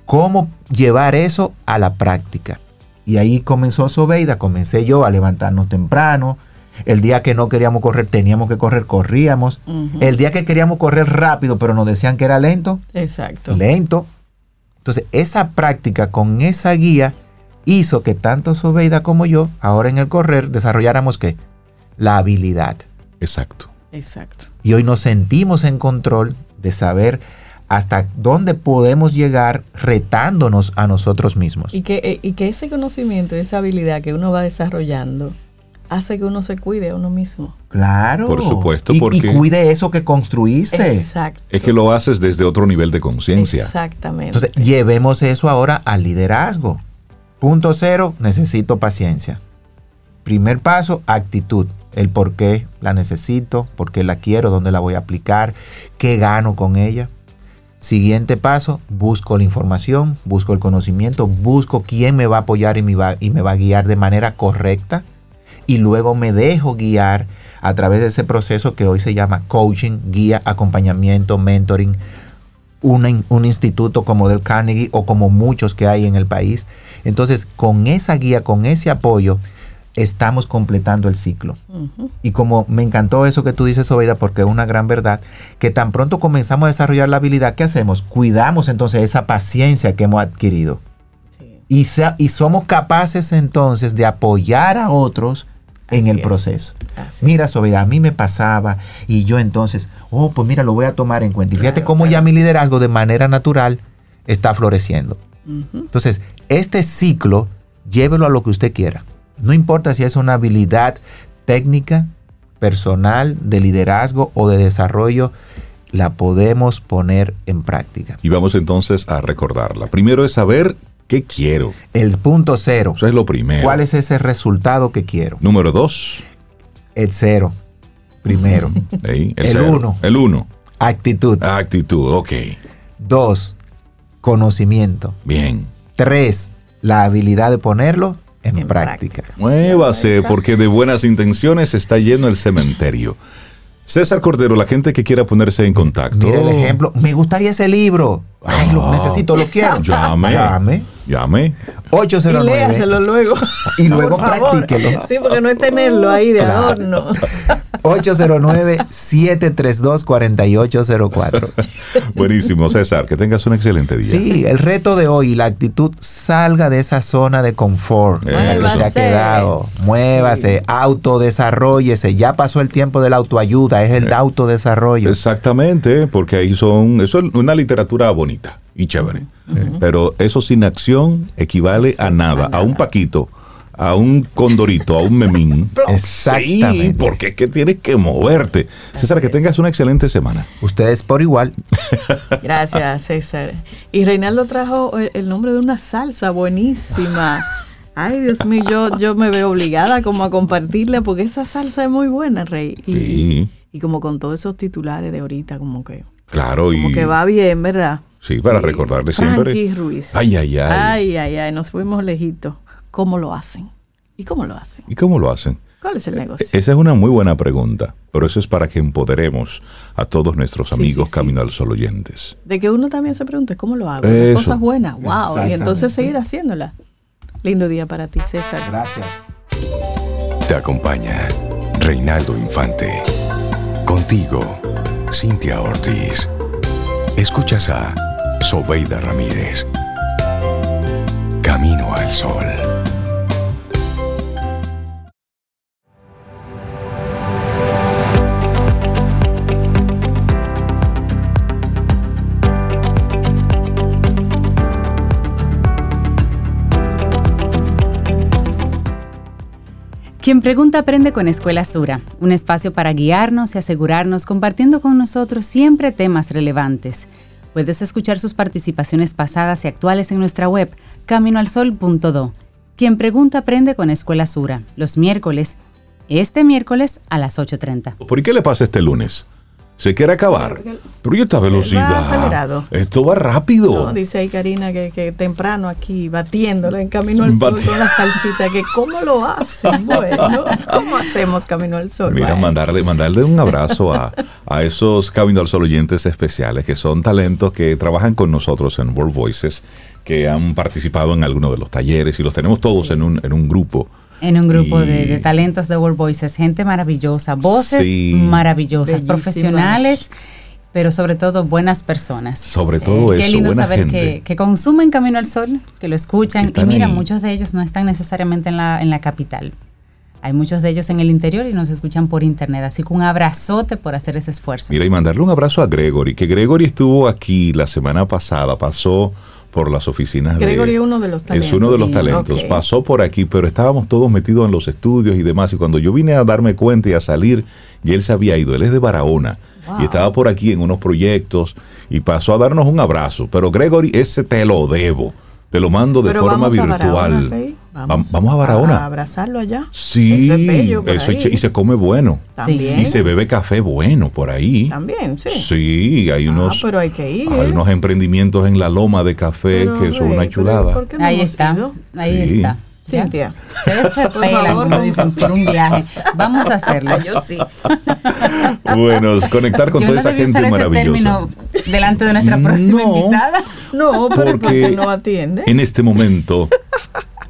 cómo llevar eso a la práctica. Y ahí comenzó Sobeida, comencé yo a levantarnos temprano. El día que no queríamos correr, teníamos que correr, corríamos. El día que queríamos correr rápido, pero nos decían que era lento, Exacto. lento. Entonces, esa práctica con esa guía hizo que tanto Sobeida como yo, ahora en el correr, desarrolláramos qué? La habilidad. Exacto. Exacto. Y hoy nos sentimos en control de saber hasta dónde podemos llegar retándonos a nosotros mismos. Y que, eh, y que ese conocimiento, esa habilidad que uno va desarrollando, hace que uno se cuide a uno mismo. Claro. Por supuesto, Y- porque- Y cuide eso que construiste. Exacto. Es que lo haces desde otro nivel de conciencia. Exactamente. Entonces, llevemos eso ahora al liderazgo. Punto cero, necesito paciencia. Primer paso, actitud. El por qué la necesito, por qué la quiero, dónde la voy a aplicar, qué gano con ella. Siguiente paso, busco la información, busco el conocimiento, busco quién me va a apoyar y me va, y me va a guiar de manera correcta. Y luego me dejo guiar a través de ese proceso que hoy se llama coaching, guía, acompañamiento, mentoring, in- un instituto como del Carnegie o como muchos que hay en el país. Entonces, con esa guía, con ese apoyo, estamos completando el ciclo. Y como me encantó eso que tú dices, Obeida, porque es una gran verdad, que tan pronto comenzamos a desarrollar la habilidad, ¿qué hacemos? Cuidamos entonces esa paciencia que hemos adquirido. Sí. Y, y somos capaces entonces de apoyar a otros en el es. proceso. Así Mira, Sobeida, a mí me pasaba y yo entonces, oh, pues mira, lo voy a tomar en cuenta. Y fíjate Claro, cómo ya mi liderazgo de manera natural está floreciendo. Entonces, este ciclo, llévelo a lo que usted quiera. No importa si es una habilidad técnica, personal, de liderazgo o de desarrollo, la podemos poner en práctica. Y vamos entonces a recordarla. Primero es saber qué quiero. El punto cero. Eso es lo primero. ¿Cuál es ese resultado que quiero? Número dos. El cero. Primero. *laughs* El cero. uno. El uno. Actitud. Actitud, ok. Dos, conocimiento. Bien. Tres, la habilidad de ponerlo en, En práctica. Muévase, porque de buenas intenciones está lleno el cementerio. César Cordero, la gente que quiera ponerse en contacto. Mira el ejemplo. Me gustaría ese libro. Ay, lo Ah. necesito, lo quiero. Llame. Llame. Llame. Y 809. léaselo luego. Y luego Por favor. practíquelo. Sí, porque no es tenerlo ahí de Claro. adorno. *laughs* 809-732-4804. *laughs* Buenísimo, César. Que tengas un excelente día. Sí, el reto de hoy, la actitud, salga de esa zona de confort en la que se ha Muévase. quedado. Muévase, autodesarrollese. Ya pasó el tiempo de la autoayuda, es el de autodesarrollo. Exactamente, porque ahí son. Eso es una literatura bonita y chévere. Pero eso sin acción equivale a nada, a un paquito, a un condorito, a un memín. *laughs* Exactamente. Sí, porque es que tienes que moverte. César, que tengas una excelente semana. Ustedes por igual. *laughs* Gracias, César. Y Reinaldo trajo el, el nombre de una salsa buenísima. Ay, Dios mío, yo, yo me veo obligada como a compartirla porque esa salsa es muy buena, Rey. Y, Sí. y como con todos esos titulares de ahorita, como que, Claro, y. como que va bien, ¿verdad? Sí, para recordarle siempre. Frankie Ruiz. Ay, ay, ay. Ay, ay, ay, nos fuimos lejitos. ¿Cómo lo hacen? ¿Y cómo lo hacen? ¿Y cómo lo hacen? ¿Cuál es el negocio? Esa es una muy buena pregunta, pero eso es para que empoderemos a todos nuestros amigos sí, sí. Camino al Sol oyentes. De que uno también se pregunte, ¿cómo lo hago? Eso. Las cosas buenas, wow. Y entonces seguir haciéndola. Lindo día para ti, César. Gracias. Te acompaña Reinaldo Infante. Contigo, Cintia Ortiz. Escuchas a Sobeida Ramírez. Camino al Sol. Quien pregunta aprende con Escuela Sura, un espacio para guiarnos y asegurarnos compartiendo con nosotros siempre temas relevantes. Puedes escuchar sus participaciones pasadas y actuales en nuestra web caminoalsol.do. Quien pregunta aprende con Escuela Sura, los miércoles, este miércoles a las 8.30. ¿Por qué le pasa este lunes? Se quiere acabar. Pero ¿y esta velocidad? Va acelerado. Esto va rápido. No, dice ahí Karina que, que temprano aquí batiéndolo en Camino al Sol con la salsita, que cómo lo hacen, *laughs* bueno, ¿cómo hacemos Camino al Sol? Mira, mandarle, mandarle un abrazo a, a esos Camino al Sol oyentes especiales que son talentos que trabajan con nosotros en World Voices, que han participado en algunos de los talleres y los tenemos todos en, un, en un grupo. En un grupo Y- de, de talentos de World Voices, gente maravillosa, voces Sí. maravillosas, Bellísimas. profesionales, pero sobre todo buenas personas. Sobre todo Qué eso, lindo buena saber gente. que, que consumen Camino al Sol, que lo escuchan. Que Y mira, ahí. muchos de ellos no están necesariamente en la, en la capital. Hay muchos de ellos en el interior y nos escuchan por internet. Así que un abrazote por hacer ese esfuerzo. Mira, y mandarle un abrazo a Gregory, que Gregory estuvo aquí la semana pasada, pasó por las oficinas de... Gregory es uno de los talentos. Es uno de los talentos. Pasó por aquí, pero estábamos todos metidos en los estudios y demás. Y cuando yo vine a darme cuenta y a salir, y él se había ido. Él es de Barahona. Wow. Y estaba por aquí en unos proyectos y pasó a darnos un abrazo. Pero Gregory, ese te lo debo. Te lo mando de Pero forma virtual. Barahona, Rey. Vam- vamos a Barahona. A abrazarlo allá. Sí, Eso es bello por eso es ahí. ch- y se come bueno. También. Y se bebe café bueno por ahí. También, sí. Sí, hay unos, ah, pero hay que ir. hay unos emprendimientos en la loma de café Pero, que son una pero chulada. ¿por qué no Ahí está, ido? ahí Sí. está. Cintia. Ustedes se *laughs* Por pelan, favor, como no. dicen, por un viaje. Vamos a *laughs* hacerlo. Yo sí. *laughs* Bueno, conectar con Yo toda no esa gente usar ese maravillosa. delante de nuestra próxima No. invitada. No, pero ¿por Porque qué no atiende? en este momento,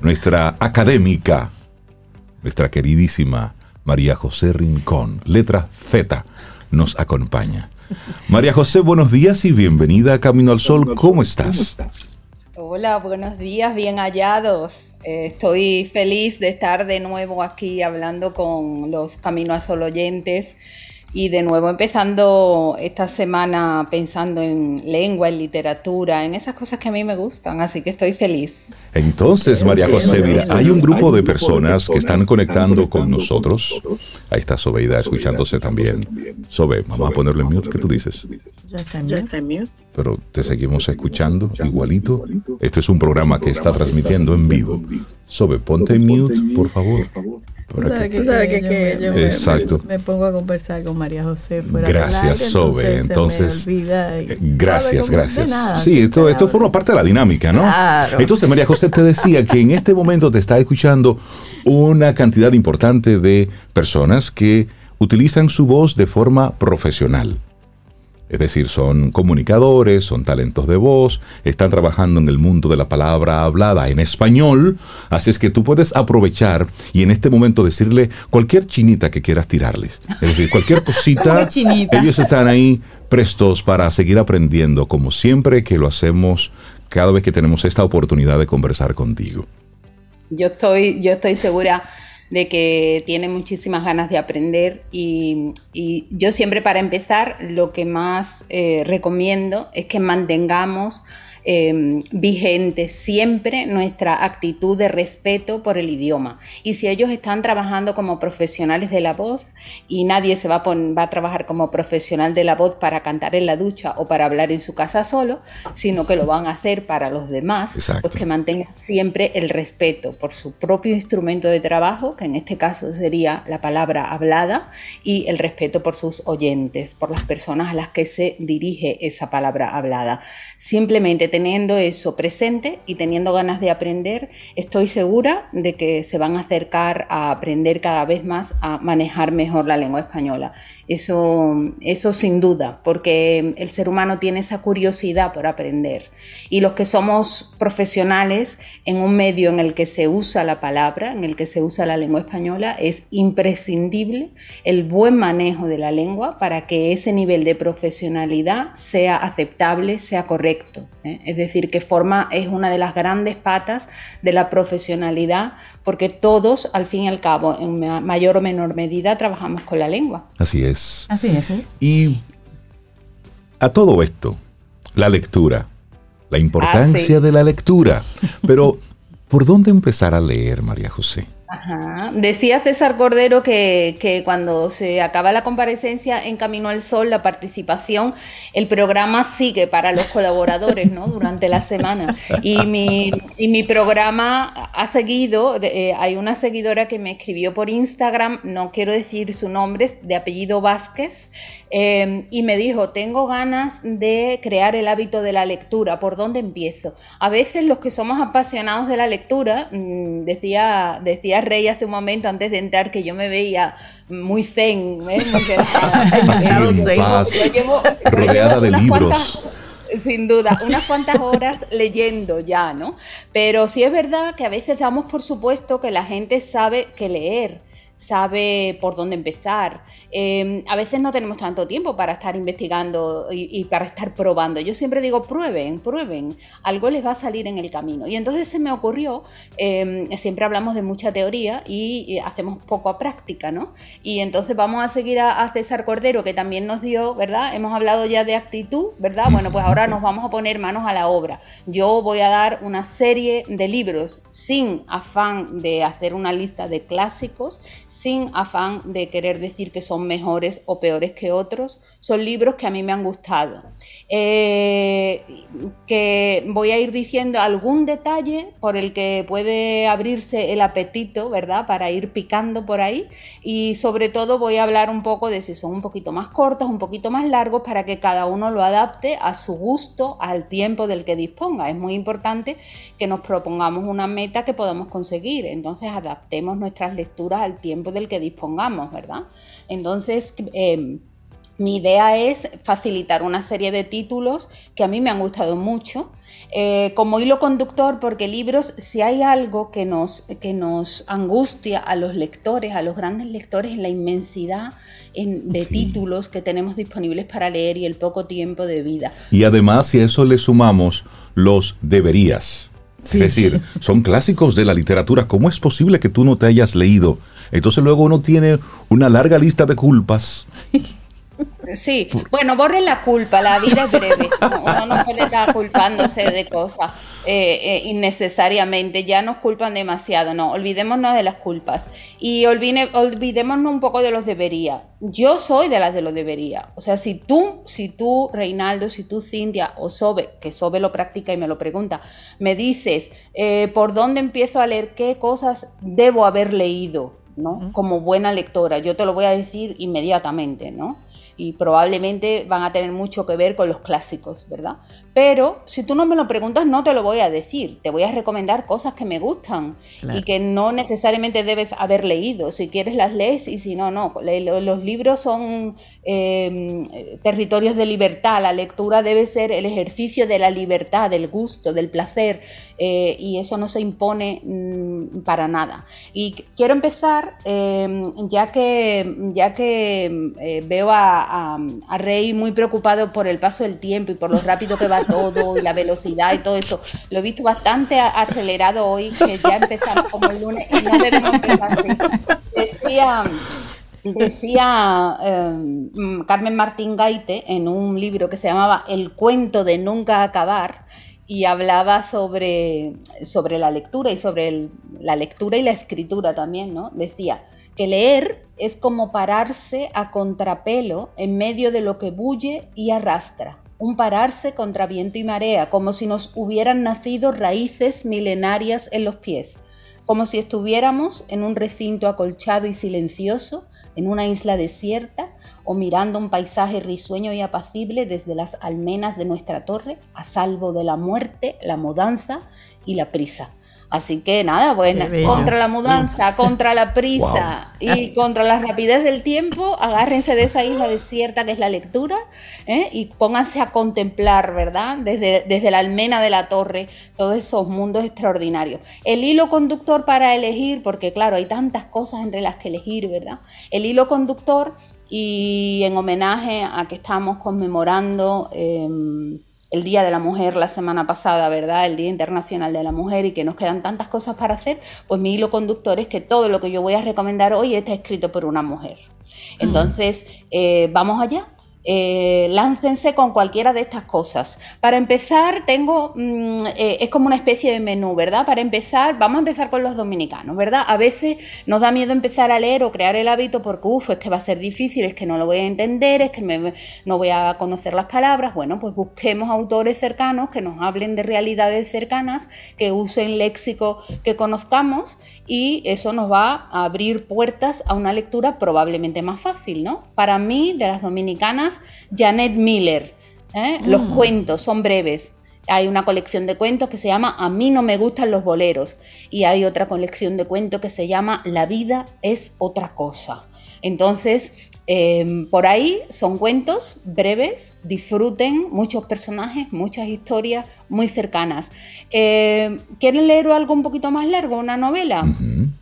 nuestra académica, nuestra queridísima María José Rincón, letra Z, nos acompaña. María José, buenos días y bienvenida a Camino al Sol. ¿Cómo estás? Hola, buenos días, bien hallados. Eh, estoy feliz de estar de nuevo aquí hablando con los Camino al Sol oyentes y de nuevo empezando esta semana pensando en lengua, en literatura, en esas cosas que a mí me gustan, así que estoy feliz. Entonces, María José, mira, hay un grupo de personas que están conectando con nosotros. Ahí está Sobeida escuchándose también. Sobe, vamos a ponerle en mute, ¿qué tú dices? Ya está en mute. Pero te seguimos escuchando igualito. Este es un programa que está transmitiendo en vivo. Sobe, ponte en mute, por favor. Para ¿Sabes que- qué? Que yo me- yo me- Exacto. Me, pongo a conversar con María José fuera Gracias, del aire, Sobe. se me Entonces, olvida y- eh, gracias, gracias. nada, sí, esto, esto forma parte de la dinámica, ¿no? Claro. Entonces, María José te decía que en este momento te está escuchando una cantidad importante de personas que utilizan su voz de forma profesional. Es decir, son comunicadores, son talentos de voz, están trabajando en el mundo de la palabra hablada en español, así es que tú puedes aprovechar y en este momento decirle cualquier chinita que quieras tirarles. Es decir, cualquier *laughs* cosita, ellos están ahí prestos para seguir aprendiendo, como siempre que lo hacemos cada vez que tenemos esta oportunidad de conversar contigo. Yo estoy, yo estoy segura de que tiene muchísimas ganas de aprender y, y yo siempre para empezar lo que más eh, recomiendo es que mantengamos eh, vigente siempre nuestra actitud de respeto por el idioma. Y si ellos están trabajando como profesionales de la voz y nadie se va a, va a trabajar como profesional de la voz para cantar en la ducha o para hablar en su casa solo, sino que lo van a hacer para los demás, Exacto. pues que mantengan siempre el respeto por su propio instrumento de trabajo, que en este caso sería la palabra hablada, y el respeto por sus oyentes, por las personas a las que se dirige esa palabra hablada. Simplemente teniendo eso presente y teniendo ganas de aprender, estoy segura de que se van a acercar a aprender cada vez más a manejar mejor la lengua española. Eso, eso sin duda, porque el ser humano tiene esa curiosidad por aprender. Y los que somos profesionales en un medio en el que se usa la palabra, en el que se usa la lengua española, es imprescindible el buen manejo de la lengua para que ese nivel de profesionalidad sea aceptable, sea correcto. ¿eh? Es decir, que forma es una de las grandes patas de la profesionalidad, porque todos, al fin y al cabo, en ma- mayor o menor medida, trabajamos con la lengua. Así es. Así es. Y a todo esto, la lectura, la importancia Ah, sí. de la lectura. Pero, ¿por dónde empezar a leer, María José? Ajá. Decía César Cordero que, que cuando se acaba la comparecencia en Camino al Sol, la participación, el programa sigue para los colaboradores ¿no? durante la semana. Y mi, y mi programa ha seguido, eh, hay una seguidora que me escribió por Instagram, no quiero decir su nombre, de apellido Vázquez, eh, y me dijo, tengo ganas de crear el hábito de la lectura, ¿por dónde empiezo? A veces los que somos apasionados de la lectura, mm, decía, decía Rey hace un momento antes de entrar que yo me veía muy zen, ¿eh? muy relajada. Así Claro, en sí. paz, Yo llevo- yo rodeada llevo de unas libros. cuantas- sin duda, unas cuantas horas leyendo ya, ¿no? Pero sí es verdad que a veces damos por supuesto que la gente sabe que leer, sabe por dónde empezar. Eh, a veces no tenemos tanto tiempo para estar investigando y, y para estar probando. Yo siempre digo, prueben, prueben, algo les va a salir en el camino. Y entonces se me ocurrió, eh, siempre hablamos de mucha teoría y, y hacemos poco a práctica, ¿no? Y entonces vamos a seguir a, a César Cordero, que también nos dio, ¿verdad? Hemos hablado ya de actitud, ¿verdad? Bueno, pues ahora *laughs* nos vamos a poner manos a la obra. Yo voy a dar una serie de libros sin afán de hacer una lista de clásicos, sin afán de querer decir que son mejores o peores que otros. Son libros que a mí me han gustado. Eh, que voy a ir diciendo algún detalle por el que puede abrirse el apetito, ¿verdad? Para ir picando por ahí. Y sobre todo voy a hablar un poco de si son un poquito más cortos, un poquito más largos, para que cada uno lo adapte a su gusto, al tiempo del que disponga. Es muy importante que nos propongamos una meta que podamos conseguir. Entonces adaptemos nuestras lecturas al tiempo del que dispongamos, ¿verdad? Entonces, eh, mi idea es facilitar una serie de títulos que a mí me han gustado mucho eh, como hilo conductor, porque libros, si hay algo que nos, que nos angustia a los lectores, a los grandes lectores, en la inmensidad de títulos que tenemos disponibles para leer y el poco tiempo de vida. Y además, si a eso le sumamos los deberías. Es decir, son clásicos de la literatura. ¿Cómo es posible que tú no te hayas leído? Entonces luego uno tiene una larga lista de culpas. Sí, bueno, borren la culpa, la vida es breve, uno no puede estar culpándose de cosas eh, eh, innecesariamente, ya nos culpan demasiado, no, olvidémonos de las culpas. Y olvidémonos un poco de los debería. Yo soy de las de los debería, o sea, si tú, si tú, Reinaldo, si tú, Cintia o Sobe, que Sobe lo practica y me lo pregunta, me dices eh, por dónde empiezo a leer, qué cosas debo haber leído, ¿no? Como buena lectora, yo te lo voy a decir inmediatamente, ¿no? Y probablemente van a tener mucho que ver con los clásicos, ¿verdad? Pero si tú no me lo preguntas, no te lo voy a decir. Te voy a recomendar cosas que me gustan y que no necesariamente debes haber leído. Si quieres las lees y si no, no. Los libros son em, territorios de libertad. La lectura debe ser el ejercicio de la libertad, del gusto, del placer eh, y eso no se impone mm, para nada. Y quiero empezar, em, ya que, ya que eh, veo a, a, Rey muy preocupado por el paso del tiempo y por lo rápido que va todo y la velocidad y todo eso. Lo he visto bastante acelerado hoy, que ya empezamos como el lunes y no debemos. Decía, decía em, Carmen Martín Gaite en un libro que se llamaba El cuento de nunca acabar y hablaba sobre, sobre la lectura y sobre la lectura y la escritura también, ¿no? Decía, que leer es como pararse a contrapelo en medio de lo que bulle y arrastra, un pararse contra viento y marea, como si nos hubieran nacido raíces milenarias en los pies, como si estuviéramos en un recinto acolchado y silencioso, en una isla desierta, o mirando un paisaje risueño y apacible desde las almenas de nuestra torre, a salvo de la muerte, la mudanza y la prisa. Así que nada, pues contra la mudanza, contra la prisa y contra la rapidez del tiempo, agárrense de esa isla desierta que es la lectura ¿eh? y pónganse a contemplar, ¿verdad? Desde, desde la almena de la torre, todos esos mundos extraordinarios. El hilo conductor para elegir, porque claro, hay tantas cosas entre las que elegir, ¿verdad? El hilo conductor y en homenaje a que estamos conmemorando... Em, el Día de la Mujer la semana pasada, ¿verdad? El Día Internacional de la Mujer y que nos quedan tantas cosas para hacer, pues mi hilo conductor es que todo lo que yo voy a recomendar hoy está escrito por una mujer. Entonces, eh, vamos allá. Eh, láncense con cualquiera de estas cosas. Para empezar, tengo, mm, eh, es como una especie de menú, ¿verdad? Para empezar, vamos a empezar con los dominicanos, ¿verdad? A veces nos da miedo empezar a leer o crear el hábito porque, uff, es que va a ser difícil, es que no lo voy a entender, es que no voy a conocer las palabras. Bueno, pues busquemos autores cercanos que nos hablen de realidades cercanas, que usen léxico que conozcamos y eso nos va a abrir puertas a una lectura probablemente más fácil, ¿no? Para mí, de las dominicanas, Janet Miller. ¿eh? Los mm. cuentos son breves. Hay una colección de cuentos que se llama A mí no me gustan los boleros y hay otra colección de cuentos que se llama La vida es otra cosa. Entonces, em, por ahí son cuentos breves, disfruten, muchos personajes, muchas historias muy cercanas. Em, ¿Quieren leer algo un poquito más largo, una novela?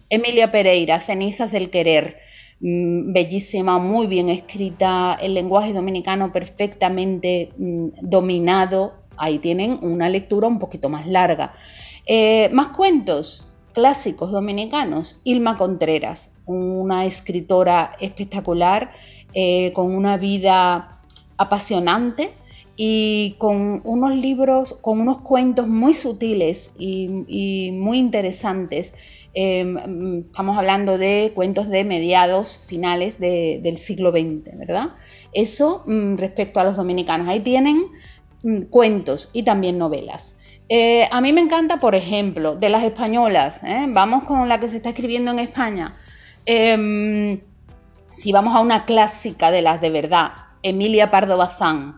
Emilia Pereira, Cenizas del Querer. Mm, bellísima, muy bien escrita, el lenguaje dominicano perfectamente mm, dominado. Ahí tienen una lectura un poquito más larga. Eh, más cuentos clásicos dominicanos. Ilma Contreras, una escritora espectacular, eh, con una vida apasionante y con unos libros, con unos cuentos muy sutiles y muy interesantes Em, estamos hablando de cuentos de mediados, finales del siglo XX, ¿verdad? Eso mm, respecto a los dominicanos. Ahí tienen mm, cuentos y también novelas. Eh, a mí me encanta, por ejemplo, de las españolas, ¿eh? vamos con la que se está escribiendo en España. Em, si vamos a una clásica de las de verdad, Emilia Pardo Bazán,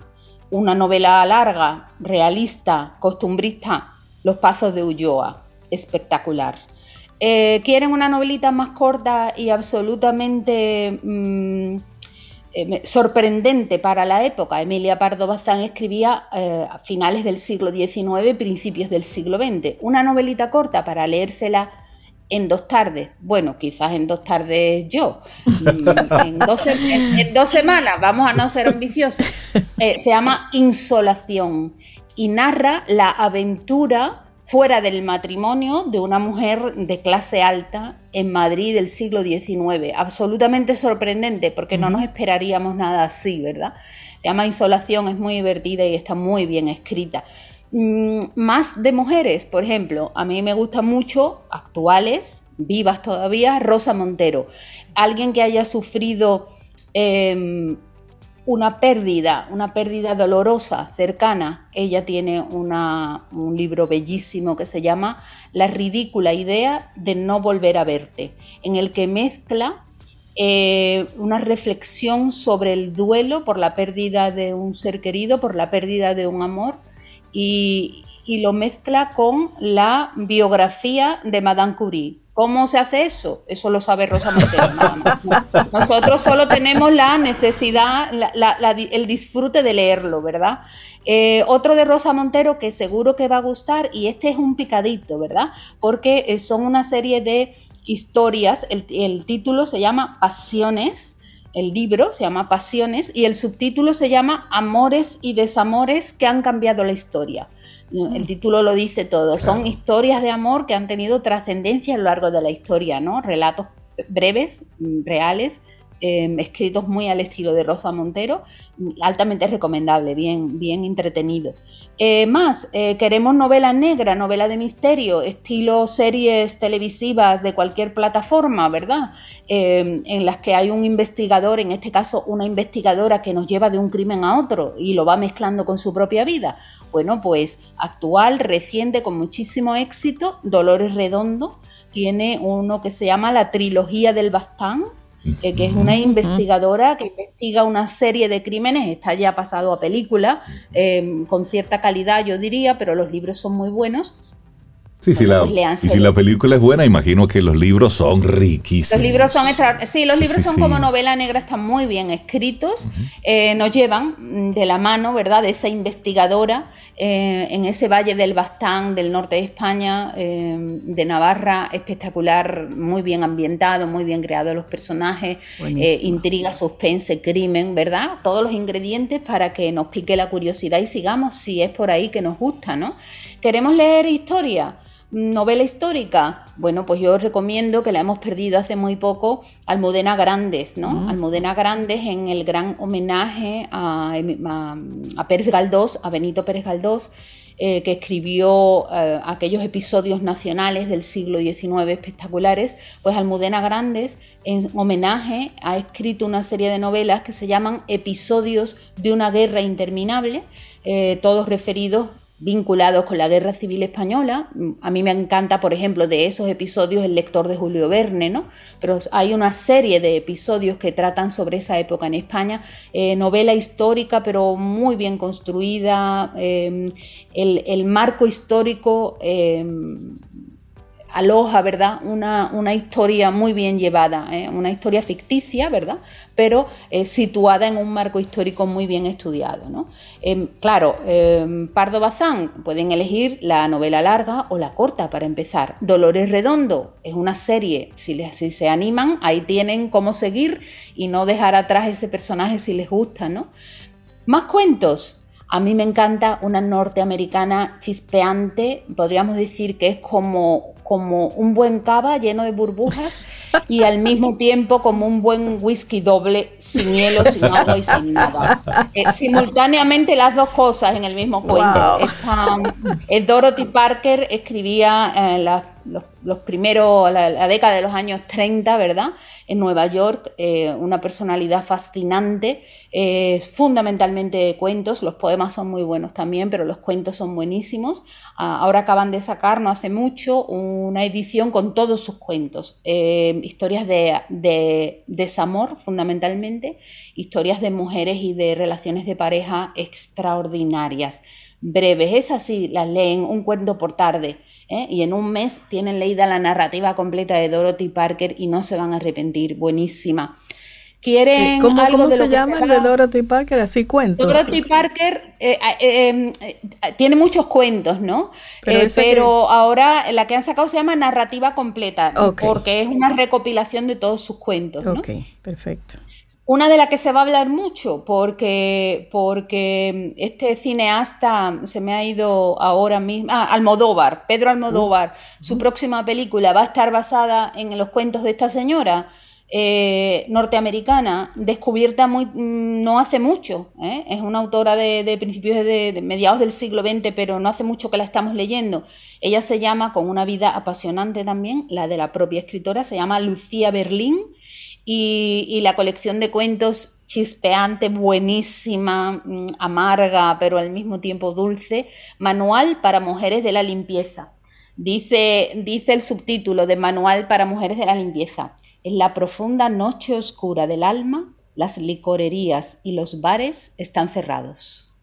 una novela larga, realista, costumbrista, Los Pasos de Ulloa, espectacular. Eh, quieren una novelita más corta y absolutamente mm, eh, sorprendente para la época. Emilia Pardo Bazán escribía eh, a finales del siglo XIX, principios del siglo XX. Una novelita corta para leérsela en dos tardes. Bueno, quizás en dos tardes yo. Mm, en, dos, semanas, vamos a no ser ambiciosos. Eh, se llama Insolación y narra la aventura fuera del matrimonio de una mujer de clase alta en Madrid del siglo XIX. Absolutamente sorprendente porque no nos esperaríamos nada así, ¿verdad? Se llama Insolación, es muy divertida y está muy bien escrita. Mm, más de mujeres, por ejemplo, a mí me gusta mucho, actuales, vivas todavía, Rosa Montero. Alguien que haya sufrido em, una pérdida, una pérdida dolorosa, cercana. Ella tiene un libro bellísimo que se llama La ridícula idea de no volver a verte, en el que mezcla eh, una reflexión sobre el duelo por la pérdida de un ser querido, por la pérdida de un amor, y, y lo mezcla con la biografía de Madame Curie ¿Cómo se hace eso? Eso lo sabe Rosa Montero. Nosotros solo tenemos la necesidad, el disfrute de leerlo, ¿verdad? Eh, otro de Rosa Montero que seguro que va a gustar, y este es un picadito, ¿verdad? Porque eh, son una serie de historias, el título se llama Pasiones, el libro se llama Pasiones y el subtítulo se llama Amores y desamores que han cambiado la historia. El mm. título lo dice todo. Son historias de amor que han tenido trascendencia a lo largo de la historia, ¿no? Relatos breves, mm, reales, em, escritos muy al estilo de Rosa Montero, altamente recomendable, bien, bien entretenido. Eh, más, eh, queremos novela negra, novela de misterio, estilo series televisivas de cualquier plataforma, ¿verdad? Em, en las que hay un investigador, en este caso una investigadora que nos lleva de un crimen a otro y lo va mezclando con su propia vida. Bueno, pues actual, reciente, con muchísimo éxito, Dolores Redondo tiene uno que se llama La Trilogía del Bastán, eh, que es una investigadora que investiga una serie de crímenes, está ya pasado a película, eh, con cierta calidad yo diría, pero los libros son muy buenos Sí, sí, la, y si la película es buena, imagino que los libros son riquísimos. Los libros son Sí, los libros son como novela negra, están muy bien escritos. Eh, nos llevan de la mano, ¿verdad?, de esa investigadora eh, en ese valle del Bastán, del norte de España, eh, de Navarra, espectacular, muy bien ambientado, muy bien creado los personajes, intriga, suspense, crimen, ¿verdad? Todos los ingredientes para que nos pique la curiosidad y sigamos si es por ahí que nos gusta, ¿no? ¿Queremos leer historia? Novela histórica, bueno, pues yo os recomiendo que la hemos perdido hace muy poco, Almudena Grandes, ¿no? Almudena Grandes en el gran homenaje a, Pérez Galdós, a Benito Pérez Galdós, eh, que escribió eh, aquellos episodios nacionales del siglo XIX espectaculares, pues Almudena Grandes, en homenaje, ha escrito una serie de novelas que se llaman Episodios de una guerra interminable, eh, todos referidos vinculados con la Guerra Civil Española. A mí me encanta, por ejemplo, de esos episodios El lector de Julio Verne, ¿no? Pero hay una serie de episodios que tratan sobre esa época en España. Eh, novela histórica, pero muy bien construida. Eh, el, marco histórico eh, aloja, ¿verdad? Una, una, historia muy bien llevada, ¿eh? una historia ficticia, ¿verdad? Pero eh, situada en un marco histórico muy bien estudiado, ¿no? Em, claro, em, Pardo Bazán pueden elegir la novela larga o la corta para empezar. Dolores Redondo es una serie, si, si se animan, ahí tienen cómo seguir y no dejar atrás ese personaje si les gusta, ¿no? Más cuentos, a mí me encanta una norteamericana chispeante, podríamos decir que es como como un buen cava lleno de burbujas y al mismo tiempo como un buen whisky doble sin hielo, sin *laughs* agua y sin nada. Eh, simultáneamente las dos cosas en el mismo cuento. Eh, Dorothy Parker escribía eh, los, primeros, la, década de los años 30, ¿verdad? En Nueva York, una personalidad fascinante, fundamentalmente cuentos, los poemas son muy buenos también, pero los cuentos son buenísimos. Ah, ahora acaban de sacar, no hace mucho, una edición con todos sus cuentos, eh, historias de, desamor fundamentalmente, historias de mujeres y de relaciones de pareja extraordinarias, breves, es así, las leen un cuento por tarde. ¿Eh? Y en un mes tienen leída la narrativa completa de Dorothy Parker y no se van a arrepentir, buenísima. quieren ¿Cómo, algo cómo de lo se llama el de Dorothy Parker? Así cuentos. Dorothy Parker eh, eh, eh, eh, tiene muchos cuentos, ¿no? Pero ahora la que han sacado se llama Narrativa Completa, porque es una recopilación de todos sus cuentos, ¿no? Ok, perfecto. Una de las que se va a hablar mucho, porque, porque este cineasta se me ha ido ahora mismo, ah, Almodóvar, Pedro Almodóvar, su próxima película va a estar basada en los cuentos de esta señora eh, norteamericana, descubierta muy, mm, no hace mucho, ¿eh? es una autora de, de principios de, de mediados del siglo XX, pero no hace mucho que la estamos leyendo. Ella se llama, con una vida apasionante también, la de la propia escritora, se llama Lucía Berlín y, la colección de cuentos chispeante, buenísima, mm, amarga, pero al mismo tiempo dulce, Manual para Mujeres de la Limpieza. Dice, dice el subtítulo de Manual para Mujeres de la Limpieza. En la profunda noche oscura del alma, las licorerías y los bares están cerrados.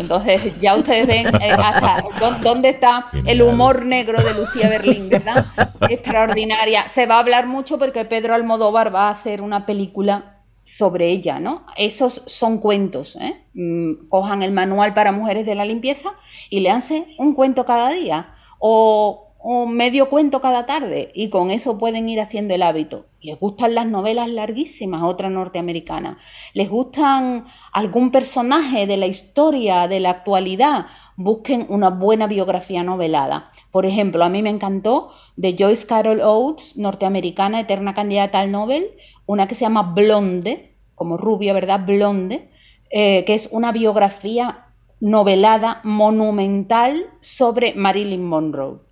Entonces, ya ustedes ven eh, hasta dó- dónde está el humor negro de Lucía Berlín, ¿verdad? *laughs* Extraordinaria. Se va a hablar mucho porque Pedro Almodóvar va a hacer una película sobre ella, ¿no? Esos son cuentos, ¿eh? Mm, Cojan el manual para mujeres de la limpieza y leanse un cuento cada día o, o medio cuento cada tarde y con eso pueden ir haciendo el hábito. Les gustan las novelas larguísimas, otra norteamericana. Les gustan algún personaje de la historia, de la actualidad. Busquen una buena biografía novelada. Por ejemplo, a mí me encantó de Joyce Carol Oates, norteamericana, eterna candidata al Nobel, una que se llama Blonde, como rubia, ¿verdad? Blonde, eh, que es una biografía novelada monumental sobre Marilyn Monroe.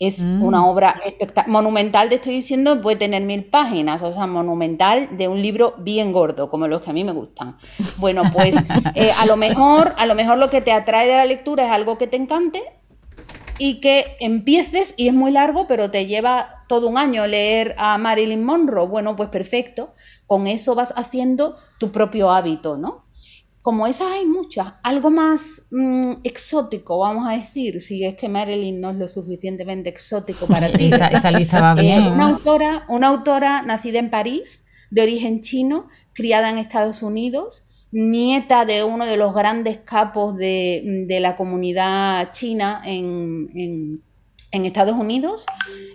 Es una obra espectac- monumental, te estoy diciendo, puede tener mil páginas, o sea, monumental de un libro bien gordo, como los que a mí me gustan. Bueno, pues *laughs* eh, a lo mejor, a lo mejor lo que te atrae de la lectura es algo que te encante y que empieces y es muy largo, pero te lleva todo un año leer a Marilyn Monroe. Bueno, pues perfecto. Con eso vas haciendo tu propio hábito, ¿no? Como esas hay muchas, algo más mm, exótico, vamos a decir, si es que Marilyn no es lo suficientemente exótico para *laughs* ti. Esa, esa lista va *laughs* Eh, bien. una, autora, una autora nacida en París, de origen chino, criada en Estados Unidos, nieta de uno de los grandes capos de, de la comunidad china en, en- en Estados Unidos.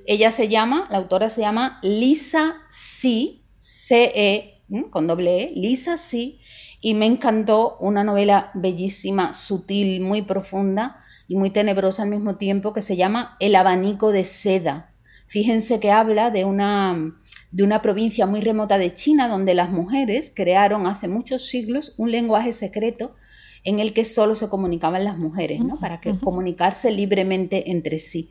Ella se llama, la autora se llama Lisa C, C-E, con doble E, Lisa C, y me encantó una novela bellísima, sutil, muy profunda y muy tenebrosa al mismo tiempo, que se llama El abanico de seda. Fíjense que habla de una, de una provincia muy remota de China donde las mujeres crearon hace muchos siglos un lenguaje secreto en el que solo se comunicaban las mujeres, ¿no? Para que comunicarse libremente entre sí.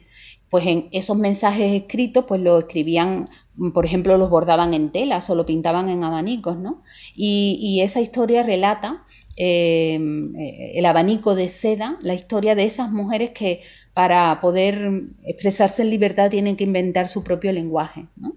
Pues en esos mensajes escritos, pues lo escribían, por ejemplo, los bordaban en telas o lo pintaban en abanicos, ¿no? Y, esa historia relata eh, eh, el abanico de seda, la historia de esas mujeres que para poder expresarse en libertad tienen que inventar su propio lenguaje, ¿no?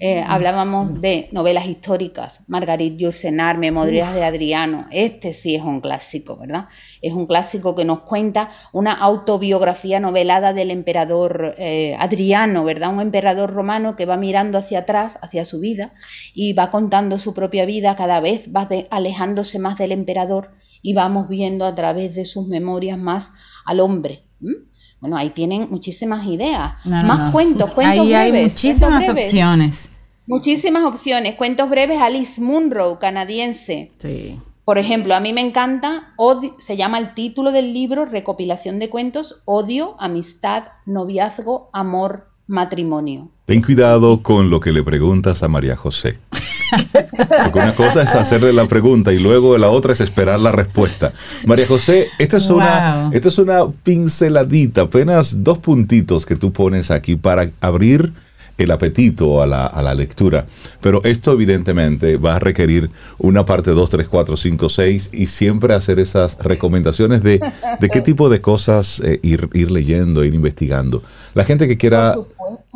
Eh, hablábamos de novelas históricas, Margarit Yourcenar, Memorias de Adriano. Este sí es un clásico, ¿verdad? Es un clásico que nos cuenta una autobiografía novelada del emperador eh, Adriano, ¿verdad? Un emperador romano que va mirando hacia atrás, hacia su vida, y va contando su propia vida, cada vez va de- alejándose más del emperador y vamos viendo a través de sus memorias más al hombre. Bueno, ahí tienen muchísimas ideas. No, no, más no. cuentos, cuentos Ahí hay breves, muchísimas breves. opciones. Muchísimas opciones. Cuentos breves, Alice Munro, canadiense. Sí. Por ejemplo, a mí me encanta, Odi- se llama el título del libro, recopilación de cuentos, Odio, Amistad, Noviazgo, Amor, Matrimonio. Ten cuidado con lo que le preguntas a María José. Porque una cosa es hacerle la pregunta y luego la otra es esperar la respuesta. María José, esta es, una, esta es una pinceladita, apenas dos puntitos que tú pones aquí para abrir el apetito a la, a la lectura. Pero esto evidentemente va a requerir una parte 2, 3, 4, 5, 6 y siempre hacer esas recomendaciones de, de qué tipo de cosas eh, ir, ir leyendo, ir investigando. La gente que quiera,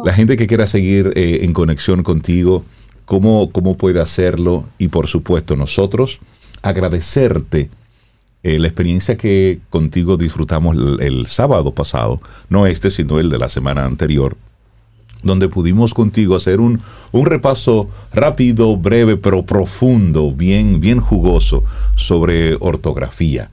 la gente que quiera seguir eh, en conexión contigo, ¿cómo, ¿cómo puede hacerlo? Y por supuesto nosotros agradecerte eh, la experiencia que contigo disfrutamos el, el sábado pasado, no este, sino el de la semana anterior, donde pudimos contigo hacer un, un repaso rápido, breve, pero profundo, bien, bien jugoso sobre ortografía.